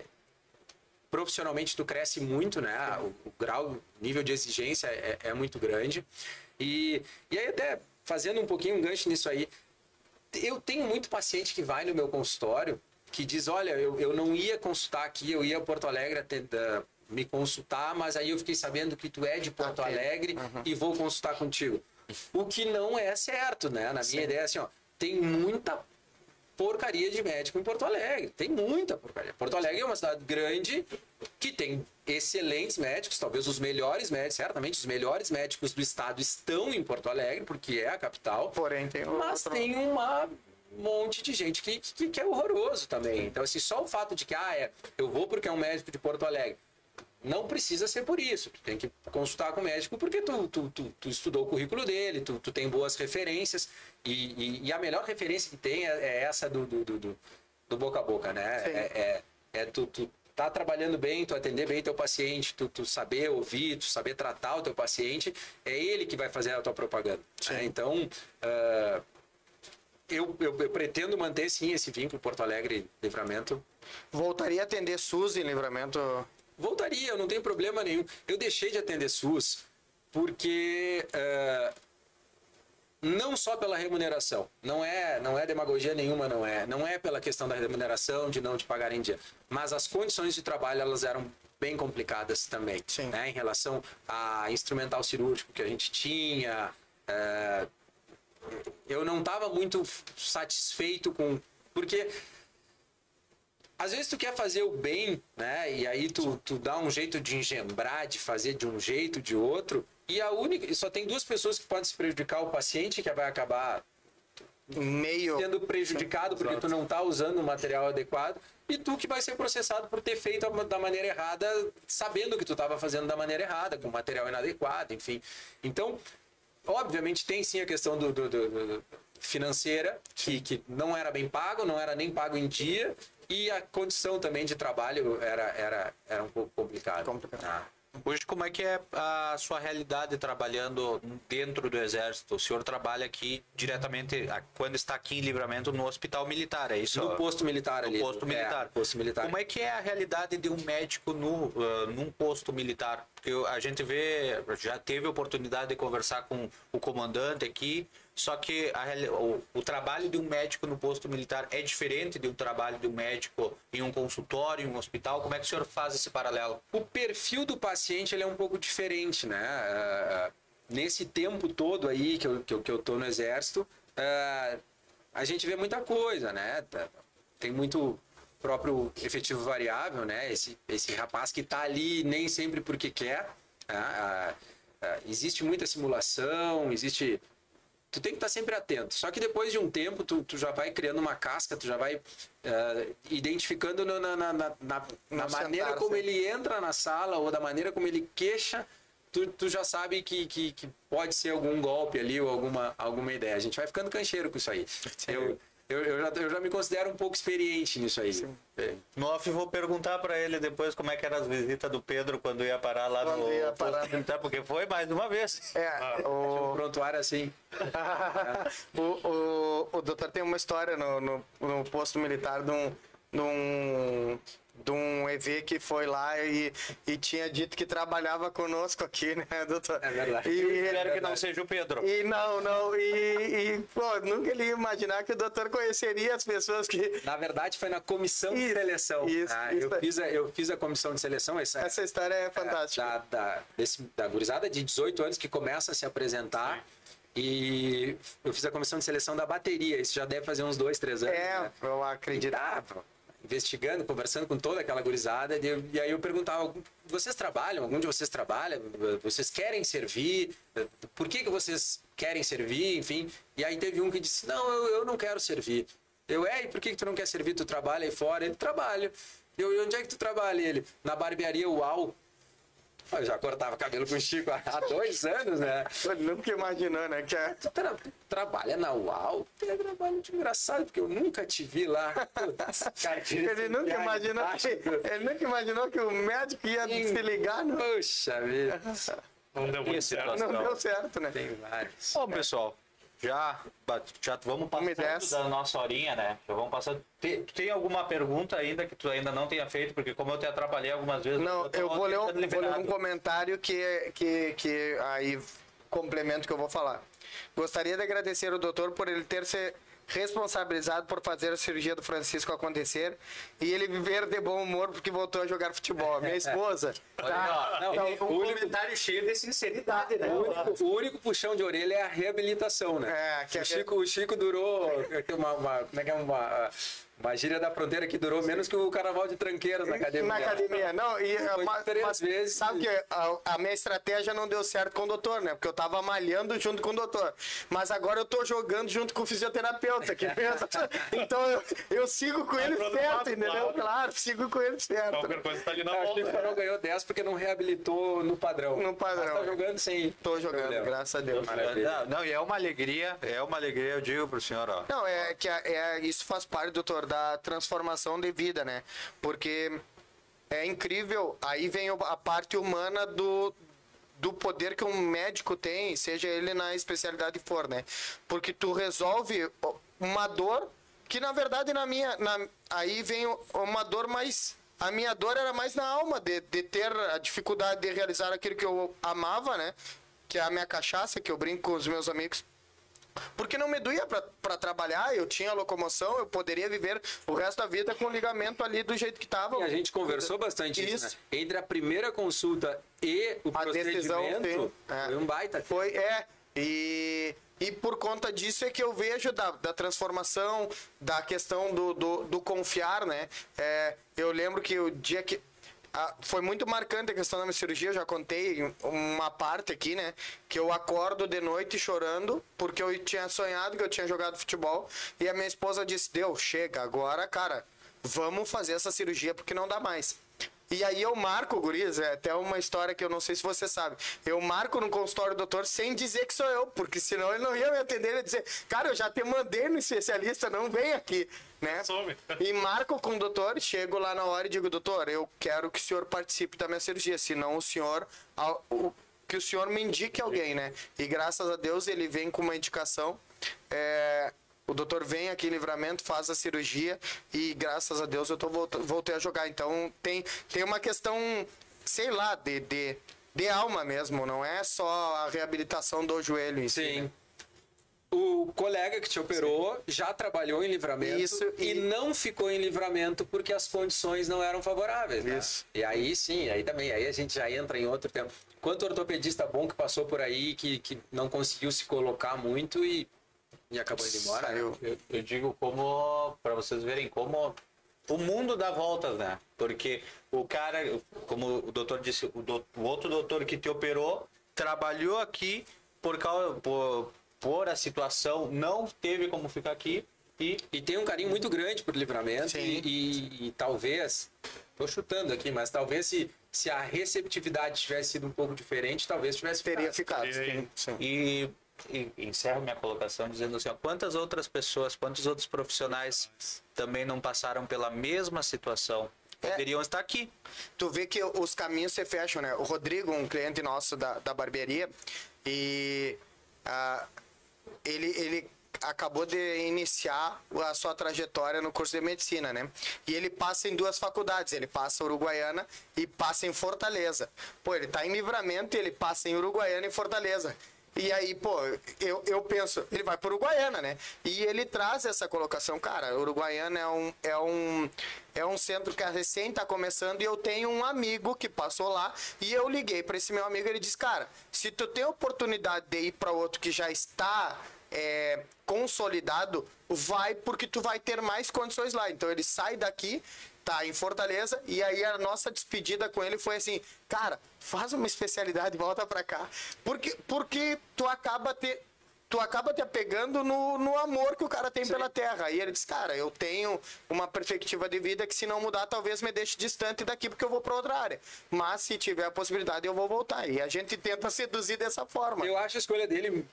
profissionalmente tu cresce muito, né? O, o grau, o nível de exigência é, é, muito grande. E, e aí até fazendo um pouquinho um gancho nisso aí, eu tenho muito paciente que vai no meu consultório que diz, olha, eu, eu não ia consultar aqui, eu ia a Porto Alegre tentar me consultar, mas aí eu fiquei sabendo que tu é de Porto okay. Alegre uhum. e vou consultar contigo. O que não é certo, né? Na Sim. minha ideia, assim, ó, tem muita porcaria de médico em Porto Alegre. Tem muita porcaria. Porto Alegre é uma cidade grande que tem excelentes médicos, talvez os melhores médicos, certamente os melhores médicos do estado estão em Porto Alegre, porque é a capital. Porém, tem Mas outro... tem uma monte de gente que, que, que, é horroroso também. Então, assim, só o fato de que, ah, é, eu vou porque é um médico de Porto Alegre. Não precisa ser por isso. Tu tem que consultar com o médico porque tu, tu, tu, tu estudou o currículo dele, tu, tu tem boas referências. E, e, e a melhor referência que tem é, é essa do, do, do, do- boca a boca, né? Sim. É, é, é tu, tu tá trabalhando bem, tu atender bem teu paciente, tu, tu saber ouvir, tu saber tratar o teu paciente, é ele que vai fazer a tua propaganda. né? Então, ah, eu, eu, eu pretendo manter sim esse vínculo Porto Alegre Livramento. Voltaria a atender SUS em livramento. Voltaria, eu não tenho problema nenhum. Eu deixei de atender SUS porque ah, não só pela remuneração, não é, não é demagogia nenhuma, não é, não é pela questão da remuneração de não te pagar em dia, mas as condições de trabalho elas eram bem complicadas também, Sim. né, em relação a instrumental cirúrgico que a gente tinha. ah, eu não estava muito satisfeito com porque às vezes tu quer fazer o bem, né? E aí tu, tu dá um jeito de engembrar, de fazer de um jeito, de outro. E a única. e Só tem duas pessoas que podem se prejudicar: o paciente, que vai acabar Meio. sendo prejudicado porque tu não tá usando o material adequado, e tu que vai ser processado por ter feito da maneira errada, sabendo que tu estava fazendo da maneira errada, com material inadequado, enfim. Então, obviamente tem sim a questão do, do- do- do- financeira, que, que não era bem pago, não era nem pago em dia, e a condição também de trabalho era, era, era um pouco complicada. Complicado. Ah. Hoje, como é que é a sua realidade trabalhando dentro do Exército? O senhor trabalha aqui diretamente, a- quando está aqui em Livramento, no Hospital Militar, é isso? No posto militar No ali. posto é, militar. posto militar. Como é que é a realidade de um médico no, ah, num posto militar? Porque a gente vê, já teve oportunidade de conversar com o comandante aqui, só que a o, o trabalho de um médico no posto militar é diferente um trabalho de um médico em um consultório, em um hospital. Como é que o senhor faz esse paralelo? o perfil do paciente ele é um pouco diferente, né? Ah, nesse tempo todo aí que eu, que eu, que eu tô no exército, ah, a gente vê muita coisa, né? Tá- Tem muito próprio efetivo variável, né? Esse, esse rapaz que tá ali nem sempre porque quer. ah, existe muita simulação, existe tu tem que estar sempre atento. Só que depois de um tempo, tu, tu já vai criando uma casca, tu já vai eh, identificando no- na, na, na, na- na maneira sentar, como ele entra na sala ou da maneira como ele queixa, tu, tu já sabe que, que, que pode ser algum golpe ali ou alguma, alguma ideia. A gente vai ficando cancheiro com isso aí. Eu, eu, eu, já, eu já me considero um pouco experiente nisso aí. É. No off, vou perguntar para ele depois como é que eram as visitas do Pedro quando ia parar lá Quando no ia parar. militar, [LAUGHS] porque foi mais uma vez. É, Um o, prontuário assim. [LAUGHS] o, o, o doutor tem uma história no, no, no posto militar de um, de um, de um EV que foi lá e, e tinha dito que trabalhava conosco aqui, né, doutor? É verdade. E, Espero que não seja o Pedro. e não, não, e, e, pô, nunca ele ia imaginar que o doutor conheceria as pessoas que. Na verdade, foi na comissão de Isso, seleção. isso, tá? isso. Eu, fiz a, eu fiz a comissão de seleção. Essa, Essa história é fantástica. Da, da, desse, da gurizada de 18 anos que começa a se apresentar. E eu fiz a comissão de seleção da bateria. Isso já deve fazer uns dois, três anos. É, né? eu acredito. Investigando, conversando com toda aquela gurizada. E, e aí eu perguntava: vocês trabalham? Algum de vocês trabalha? Vocês querem servir? Por que, que vocês querem servir? Enfim. E aí teve um que disse: não, eu, eu não quero servir. Eu, é, e por que, que tu não quer servir? Tu trabalha aí fora? Ele trabalha. Eu, e onde é que tu trabalha? Ele, na barbearia UAU. Eu já cortava cabelo com o Chico há dois anos, né? Ele nunca imaginou, né? Que é- Tu, tra- trabalha na UAU? É trabalho muito engraçado, porque eu nunca te vi lá. [LAUGHS] Ele nunca imaginou que, ele nunca imaginou que o médico ia se ligar, não, Poxa vida. [LAUGHS] Não deu muito certo. não deu certo, né? Tem vários. Bom, pessoal, já, já vamos passando da nossa horinha, né? Já vamos passando. Tem, tem alguma pergunta ainda que tu ainda não tenha feito? Porque como eu te atrapalhei algumas vezes... Não, tô eu vou ler, um, vou ler um comentário que, que, que aí complemento o que eu vou falar. Gostaria de agradecer o doutor por ele ter se responsabilizado por fazer a cirurgia do Francisco acontecer e ele viver de bom humor porque voltou a jogar futebol. Minha [LAUGHS] esposa. tá? Não, Não, o um único- comentário cheio de sinceridade, né? O único, o único puxão de orelha é a reabilitação, né? É, que o, Chico, o Chico durou. Uma, uma- como é que é uma. Uma gíria da fronteira que durou menos que o carnaval de tranqueiras na academia. Na academia, não, e Foi ma- três mas vezes. sabe que a, a minha estratégia não deu certo com o doutor, né? Porque eu tava malhando junto com o doutor. Mas agora eu tô jogando junto com o fisioterapeuta, que pensa. [LAUGHS] Então eu, eu sigo com ele pro outro certo, entendeu? claro. Claro, sigo com ele certo. Qualquer coisa tá ali na Eu acho que volta. o Farol ganhou 10 porque não reabilitou no padrão. No padrão. Mas tá jogando sem. Tô jogando, problema. graças a Deus. Maravilha. Não, não, e é uma alegria, é uma alegria, eu digo pro senhor, ó. Não, é que é, é- isso faz parte, doutor, da transformação de vida, né? Porque é incrível, aí vem a parte humana do, do poder que um médico tem, seja ele na especialidade for, né? Porque tu resolve uma dor que, na verdade, na minha. na- aí vem uma dor mais. A minha dor era mais na alma, de, de ter a dificuldade de realizar aquilo que eu amava, né? Que é a minha cachaça, que eu brinco com os meus amigos. Porque não me doía para trabalhar, eu tinha locomoção, eu poderia viver o resto da vida com o ligamento ali do jeito que estava. E a gente conversou bastante isso, Isso. né? Entre a primeira consulta e o A decisão, procedimento, sim. É. foi um baita. Foi, é. E, e por conta disso é que eu vejo da, da transformação, da questão do, do, do confiar, né? É, eu lembro que o dia que. Foi muito marcante a questão da minha cirurgia, eu já contei uma parte aqui, né? Que eu acordo de noite chorando, porque eu tinha sonhado que eu tinha jogado futebol. E a minha esposa disse: Deu, chega, agora, cara, vamos fazer essa cirurgia porque não dá mais. E aí eu marco, guris, é até uma história que eu não sei se você sabe. Eu marco no consultório do doutor sem dizer que sou eu, porque senão ele não ia me atender, ia dizer, cara, eu já te mandei no especialista, não vem aqui, né? Some. [LAUGHS] E marco com o doutor, chego lá na hora e digo, doutor, eu quero que o senhor participe da minha cirurgia, senão o senhor... que o senhor me indique alguém, né? E graças a Deus ele vem com uma indicação. é, o doutor vem aqui em livramento, faz a cirurgia e graças a Deus eu tô voltei a jogar. Então tem, tem uma questão, sei lá, de, de, de alma mesmo, não é só a reabilitação do joelho em si. Sim. né? O colega que te operou já trabalhou em livramento Isso, e... e- não ficou em livramento porque as condições não eram favoráveis. né? Isso. E aí sim, aí também, aí a gente já entra em outro tempo. Quanto ortopedista bom que passou por aí, que, que não conseguiu se colocar muito e, e acabou indo embora. né? Eu, eu digo como, para vocês verem como o mundo dá voltas, né? Porque o cara, como o doutor disse, o, do- o outro doutor que te operou trabalhou aqui por causa por, por a situação, não teve como ficar aqui e E tem um carinho muito grande por livramento Sim. e, e- e talvez, tô chutando aqui, mas talvez se, se a receptividade tivesse sido um pouco diferente, talvez tivesse Teria ficado. ficado. E encerro minha colocação dizendo assim: ó, quantas outras pessoas, quantos outros profissionais também não passaram pela mesma situação? É. Poderiam estar aqui. tu vê que os caminhos se fecham, né? O Rodrigo, um cliente nosso da, da barbearia, e ah, ele, ele acabou de iniciar a sua trajetória no curso de medicina, né? E ele passa em duas faculdades, ele passa Uruguaiana e passa em Fortaleza. Pô, ele tá em Livramento e ele passa em Uruguaiana e Fortaleza. E aí, pô, eu, eu penso, ele vai para Uruguaiana, né? E ele traz essa colocação, cara, Uruguaiana é um, é um, é um centro que recém está começando e eu tenho um amigo que passou lá e eu liguei para esse meu amigo ele disse, cara, se tu tem oportunidade de ir para outro que já está é, consolidado, vai porque tu vai ter mais condições lá. Então ele sai daqui, tá em Fortaleza, e aí a nossa despedida com ele foi assim, cara, faz uma especialidade, volta pra cá. Porque, porque tu acaba te, tu acaba te apegando no, no amor que o cara tem pela terra. E ele diz, cara, eu tenho uma perspectiva de vida que se não mudar, talvez me deixe distante daqui porque eu vou pra outra área. Mas se tiver a possibilidade, eu vou voltar. E a gente tenta [LAUGHS] seduzir dessa forma. Eu acho a escolha dele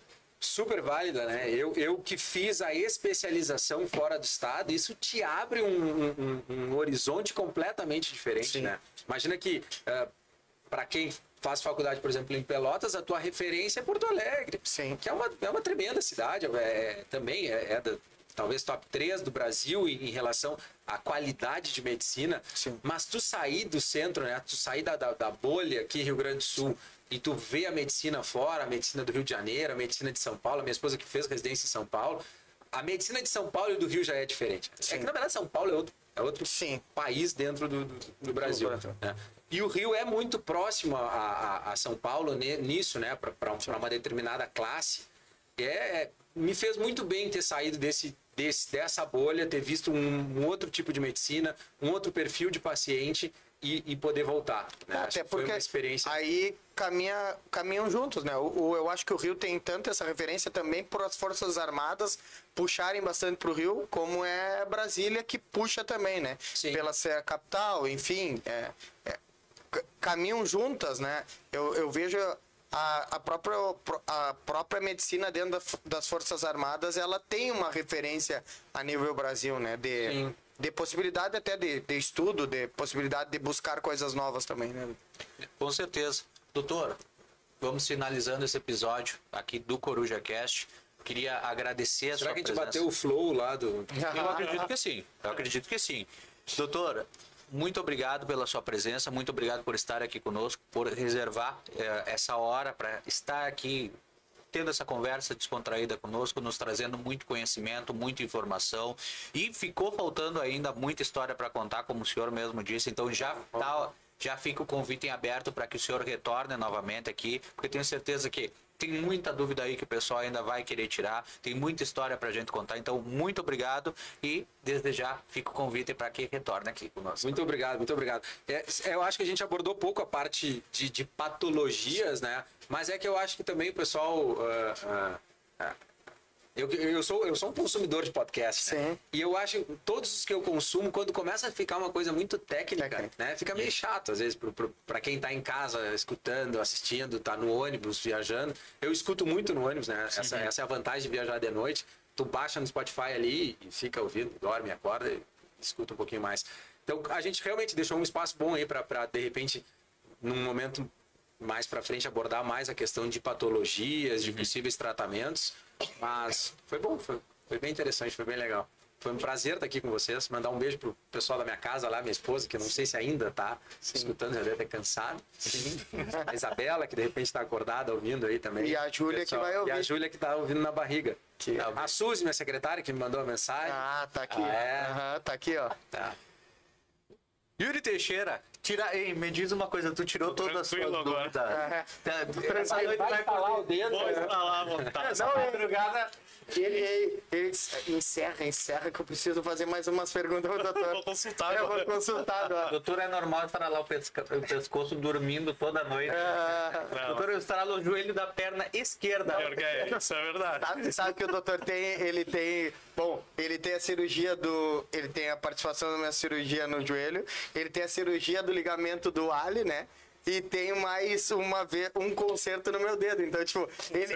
super válida, né? Eu, eu que fiz a especialização fora do estado, isso te abre um, um- um horizonte completamente diferente, Sim. né? Imagina que para quem faz faculdade, por exemplo, em Pelotas, a tua referência é Porto Alegre, Sim. que é uma, é uma tremenda cidade, é, também é, é da, talvez top 3 do Brasil em, em relação à qualidade de medicina. Sim. Mas tu sair do centro, né? Tu sair da, da, da bolha aqui Rio Grande do Sul e tu vê a medicina fora, a medicina do Rio de Janeiro, a medicina de São Paulo, a minha esposa que fez residência em São Paulo, a medicina de São Paulo e do Rio já é diferente. É que na verdade São Paulo é outro, é outro Sim. país dentro do, do, do Brasil. Né? E o Rio é muito próximo a, a, a São Paulo nisso, né? Para uma determinada classe. É, me fez muito bem ter saído desse desse, dessa bolha, ter visto um, um outro tipo de medicina, um outro perfil de paciente e, e poder voltar. Né? Acho Até foi porque experiência. aí caminha, caminham juntos, né? O, o- eu acho que o Rio tem tanto essa referência também por as Forças Armadas puxarem bastante pro Rio, como é Brasília que puxa também, né? Sim. Pela ser a capital, enfim, é, é, ca- caminham juntas, né? Eu, eu vejo a, a, própria, a própria medicina dentro das Forças Armadas, ela tem uma referência a nível Brasil, né? De, Sim. De possibilidade até de, de estudo, de possibilidade de buscar coisas novas também, né? Com certeza. Doutor, vamos finalizando esse episódio aqui do Coruja Cast. Queria agradecer a Será sua que a gente presença. bateu o flow lá do. Eu acredito que sim. Eu acredito que sim. Doutora, muito obrigado pela sua presença, muito obrigado por estar aqui conosco, por reservar eh, essa hora para estar aqui tendo essa conversa descontraída conosco, nos trazendo muito conhecimento, muita informação e ficou faltando ainda muita história para contar, como o senhor mesmo disse. Então já tá, já fica o convite em aberto para que o senhor retorne novamente aqui, porque tenho certeza que tem muita dúvida aí que o pessoal ainda vai querer tirar, tem muita história para a gente contar. Então, muito obrigado e desde já fica o convite para que retorne aqui conosco. Muito obrigado, muito obrigado. É, eu acho que a gente abordou pouco a parte de, de patologias, né? Mas é que eu acho que também o pessoal. ah, ah, ah, eu, eu, sou, eu sou um consumidor de podcast, né? Sim. E eu acho que todos os que eu consumo, quando começa a ficar uma coisa muito técnica, Técnica. né? Fica meio chato, às vezes, para quem tá em casa escutando, assistindo, tá no ônibus, viajando. Eu escuto muito no ônibus, né? Essa, essa é a vantagem de viajar de noite. Tu baixa no Spotify ali e fica ouvindo, dorme, acorda e escuta um pouquinho mais. Então, a gente realmente deixou um espaço bom aí para, de repente, num momento mais para frente, abordar mais a questão de patologias, de possíveis tratamentos. Mas foi bom, foi, foi bem interessante, foi bem legal. Foi um prazer estar aqui com vocês. Mandar um beijo pro pessoal da minha casa lá, minha esposa, que não sei se ainda tá escutando, já deve ter cansado. A Isabela, que de repente está acordada ouvindo aí também. E a Júlia que vai ouvir. E a Júlia que tá ouvindo na barriga. A Suzy, minha secretária, que me mandou a mensagem. Ah, tá aqui. Ah, é? Tá aqui, ó. Tá. Yuri Teixeira, tira, ei, me diz uma coisa, tu tirou todas as suas dúvidas. É. Tá, essa noite vai falar o dedo. Vou instalar à vontade. Não, é- Ele, ele, ele encerra, encerra, que eu preciso fazer mais umas perguntas ao doutor. [LAUGHS] Vou consultar Eu vou consultar agora. [LAUGHS] Doutor, é normal estralar o, pesca- o pescoço dormindo toda noite. Não. Doutor, eu estralo o joelho da perna esquerda. É, isso é verdade. Sabe, sabe que o doutor tem, ele tem, bom, ele tem a cirurgia do, ele tem a participação na minha cirurgia no joelho, ele tem a cirurgia do ligamento do Ali, né? E tem mais uma vez um conserto no meu dedo. Então, tipo, ele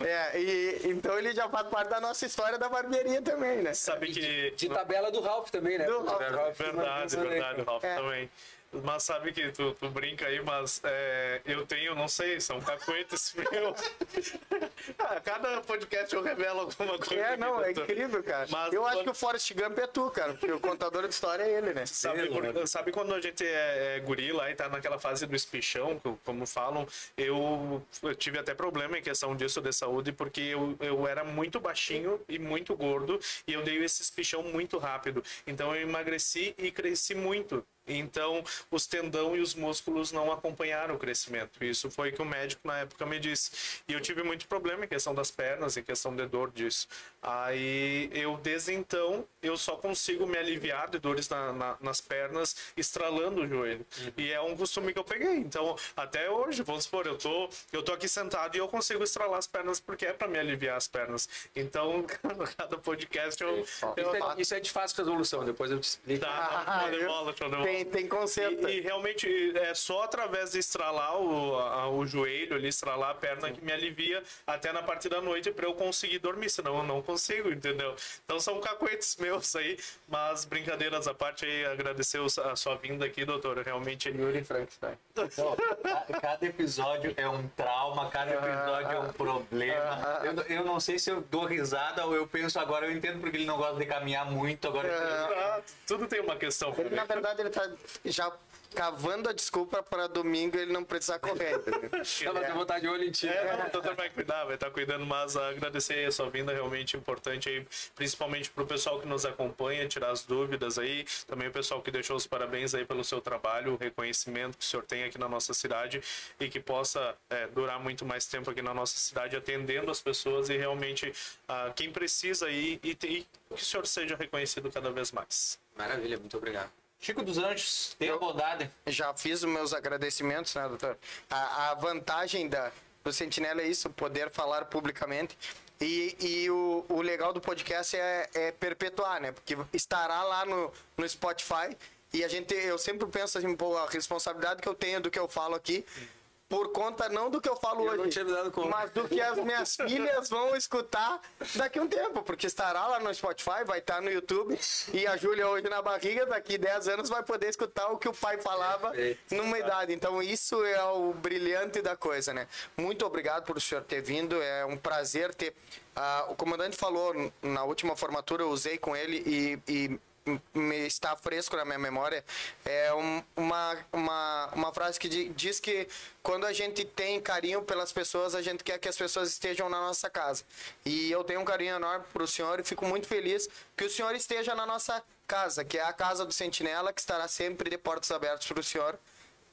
é, [LAUGHS] é, e então ele já faz parte da nossa história da barbearia também, né? Sabe que. De tabela do Ralph também, né? Do Ralph. Ralph manda Verdade, pensando aí. verdade, Ralf, É. também. Mas sabe que tu, tu brinca aí, mas é, eu tenho, não sei, são cacuetes [LAUGHS] meus. ah, cada podcast eu revelo alguma coisa. É, não, é incrível, cara. Mas eu acho quando- que o Forrest Gump é tu, cara, porque o contador de história é ele, né? Sabe, por- sabe quando a gente é, é guri lá e tá naquela fase do espichão, co- como falam, eu, eu tive até problema em questão disso de saúde, porque eu, eu era muito baixinho e muito gordo, e eu dei esse espichão muito rápido. Então eu emagreci e cresci muito. Então, os tendão e os músculos não acompanharam o crescimento. Isso foi o que o médico na época me disse. E eu tive muito problema em questão das pernas, em questão de dor disso. Aí, eu, desde então, eu só consigo me aliviar de dores na- na- nas pernas estralando o joelho. E é um costume que eu peguei. Então, até hoje, vamos supor, eu tô, eu tô aqui sentado e eu consigo estralar as pernas porque é para me aliviar as pernas. Então, [LAUGHS] cada podcast eu... eu Isso é, isso é de fácil resolução, depois eu te explico. Tá, Ah, [LAUGHS] eu- bola, show de bola. Tem, tem conserto. E, e realmente é só através de estralar o, a- o joelho ali, estralar a perna que me alivia até na parte da noite para eu conseguir dormir, senão eu não consigo, entendeu? Então são cacuetes meus aí, mas brincadeiras à parte aí, agradecer a sua vinda aqui, doutor. Realmente Yuri Frankenstein. [LAUGHS] Então, ca- cada episódio é um trauma, cada episódio é um problema. Eu, eu não sei se eu dou risada ou eu penso agora, eu entendo porque ele não gosta de caminhar muito, agora Ah, tudo tem uma questão. Ele, na verdade, ele tá tá já cavando a desculpa para domingo ele não precisar correr. [LAUGHS] Ela tem vontade de olho em ti. É, não, o doutor vai cuidar, vai estar cuidando, mas agradecer a sua vinda, realmente importante aí, principalmente pro pessoal que nos acompanha, tirar as dúvidas aí, também o pessoal que deixou os parabéns aí pelo seu trabalho, o reconhecimento que o senhor tem aqui na nossa cidade e que possa é, durar muito mais tempo aqui na nossa cidade, atendendo as pessoas e realmente ah, quem precisa aí e, e que o senhor seja reconhecido cada vez mais. Maravilha, muito obrigado. Chico dos Anjos, tenha bondade. Já fiz os meus agradecimentos, né, doutor? A, a vantagem da, do Sentinela é isso, poder falar publicamente. E, e o, o legal do podcast é, é perpetuar, né? Porque estará lá no, no Spotify e a gente, eu sempre penso assim, pô, a responsabilidade que eu tenho do que eu falo aqui, por conta não do que eu falo Eu hoje, mas do que as minhas [LAUGHS] filhas vão escutar daqui a um tempo, porque estará lá no Spotify, vai estar no YouTube, e a Júlia hoje na barriga, daqui 10 anos vai poder escutar o que o pai falava Perfeito. numa idade. Então isso é o brilhante da coisa, né? Muito obrigado por o senhor ter vindo, é um prazer ter... Ah, o comandante falou na última formatura, eu usei com ele e... e me está fresco na minha memória é um- uma, uma, uma frase que di- diz que quando a gente tem carinho pelas pessoas, a gente quer que as pessoas estejam na nossa casa. E eu tenho um carinho enorme para o senhor e fico muito feliz que o senhor esteja na nossa casa, que é a casa do Sentinela, que estará sempre de portas abertas para o senhor.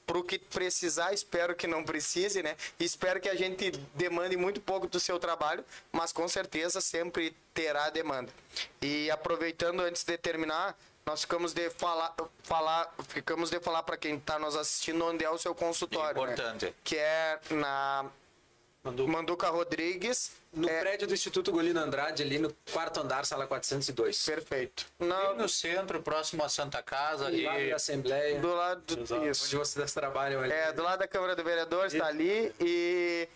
Pro que precisar, espero que não precise, né? Espero que a gente demande muito pouco do seu trabalho, mas com certeza sempre terá demanda. E aproveitando antes de terminar, nós ficamos de falar, falar ficamos de falar para quem está nos assistindo onde é o seu consultório, né? Importante. Que é na Manduca Rodrigues. No é, prédio do Instituto Golino Andrade, ali no quarto andar, sala 402. Perfeito. Na, no centro, próximo à Santa Casa. Do lado E... da Assembleia, do lado do, isso. onde vocês trabalham ali. É, do lado da Câmara de Vereadores, está ali. E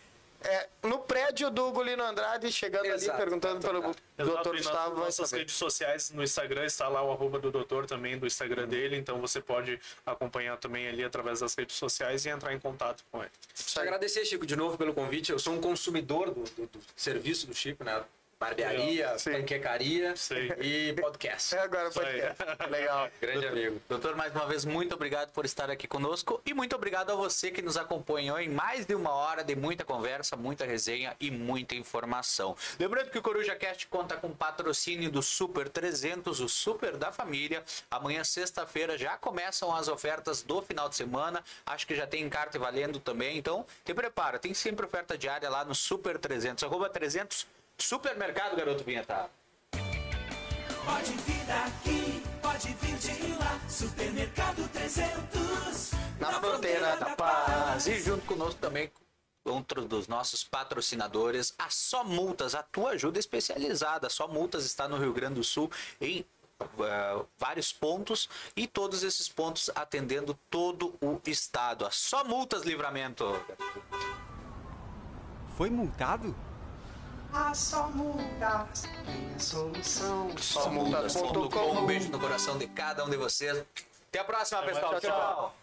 é, no prédio do Golino Andrade, chegando Exato, ali, perguntando tá, pelo tá. Doutor nas Gustavo, vai nossas saber. redes sociais, no Instagram está lá o arroba do doutor também, do Instagram dele, então você pode acompanhar também ali através das redes sociais e entrar em contato com ele. Te agradecer, Chico, de novo pelo convite. Eu sou um consumidor do, do- do serviço do Chico, né? Barbearia, Sim. panquecaria Sim. e podcast. É, agora pode [LAUGHS] Legal. Grande amigo. Doutor, mais uma vez, muito obrigado por estar aqui conosco e muito obrigado a você que nos acompanhou em mais de uma hora de muita conversa, muita resenha e muita informação. Lembrando que o Coruja Cast conta com patrocínio do Super 300, o Super da Família. Amanhã, sexta-feira, já começam as ofertas do final de semana. Acho que já tem encarte valendo também. Então, te prepara, tem sempre oferta diária lá no Super 300. Arroba 300 Supermercado, garoto vinheta. Pode vir daqui, pode vir de lá. Supermercado 300. Na fronteira da paz. E junto conosco também outro dos nossos patrocinadores, a Só Multas, a tua ajuda especializada. A Só Multas está no Rio Grande do Sul em eh, vários pontos e todos esses pontos atendendo todo o estado. A Só Multas Livramento. Foi multado? A só multas tem a solução. Só multas.com. Um beijo no coração de cada um de vocês. Até a próxima, pessoal. mais. Tchau.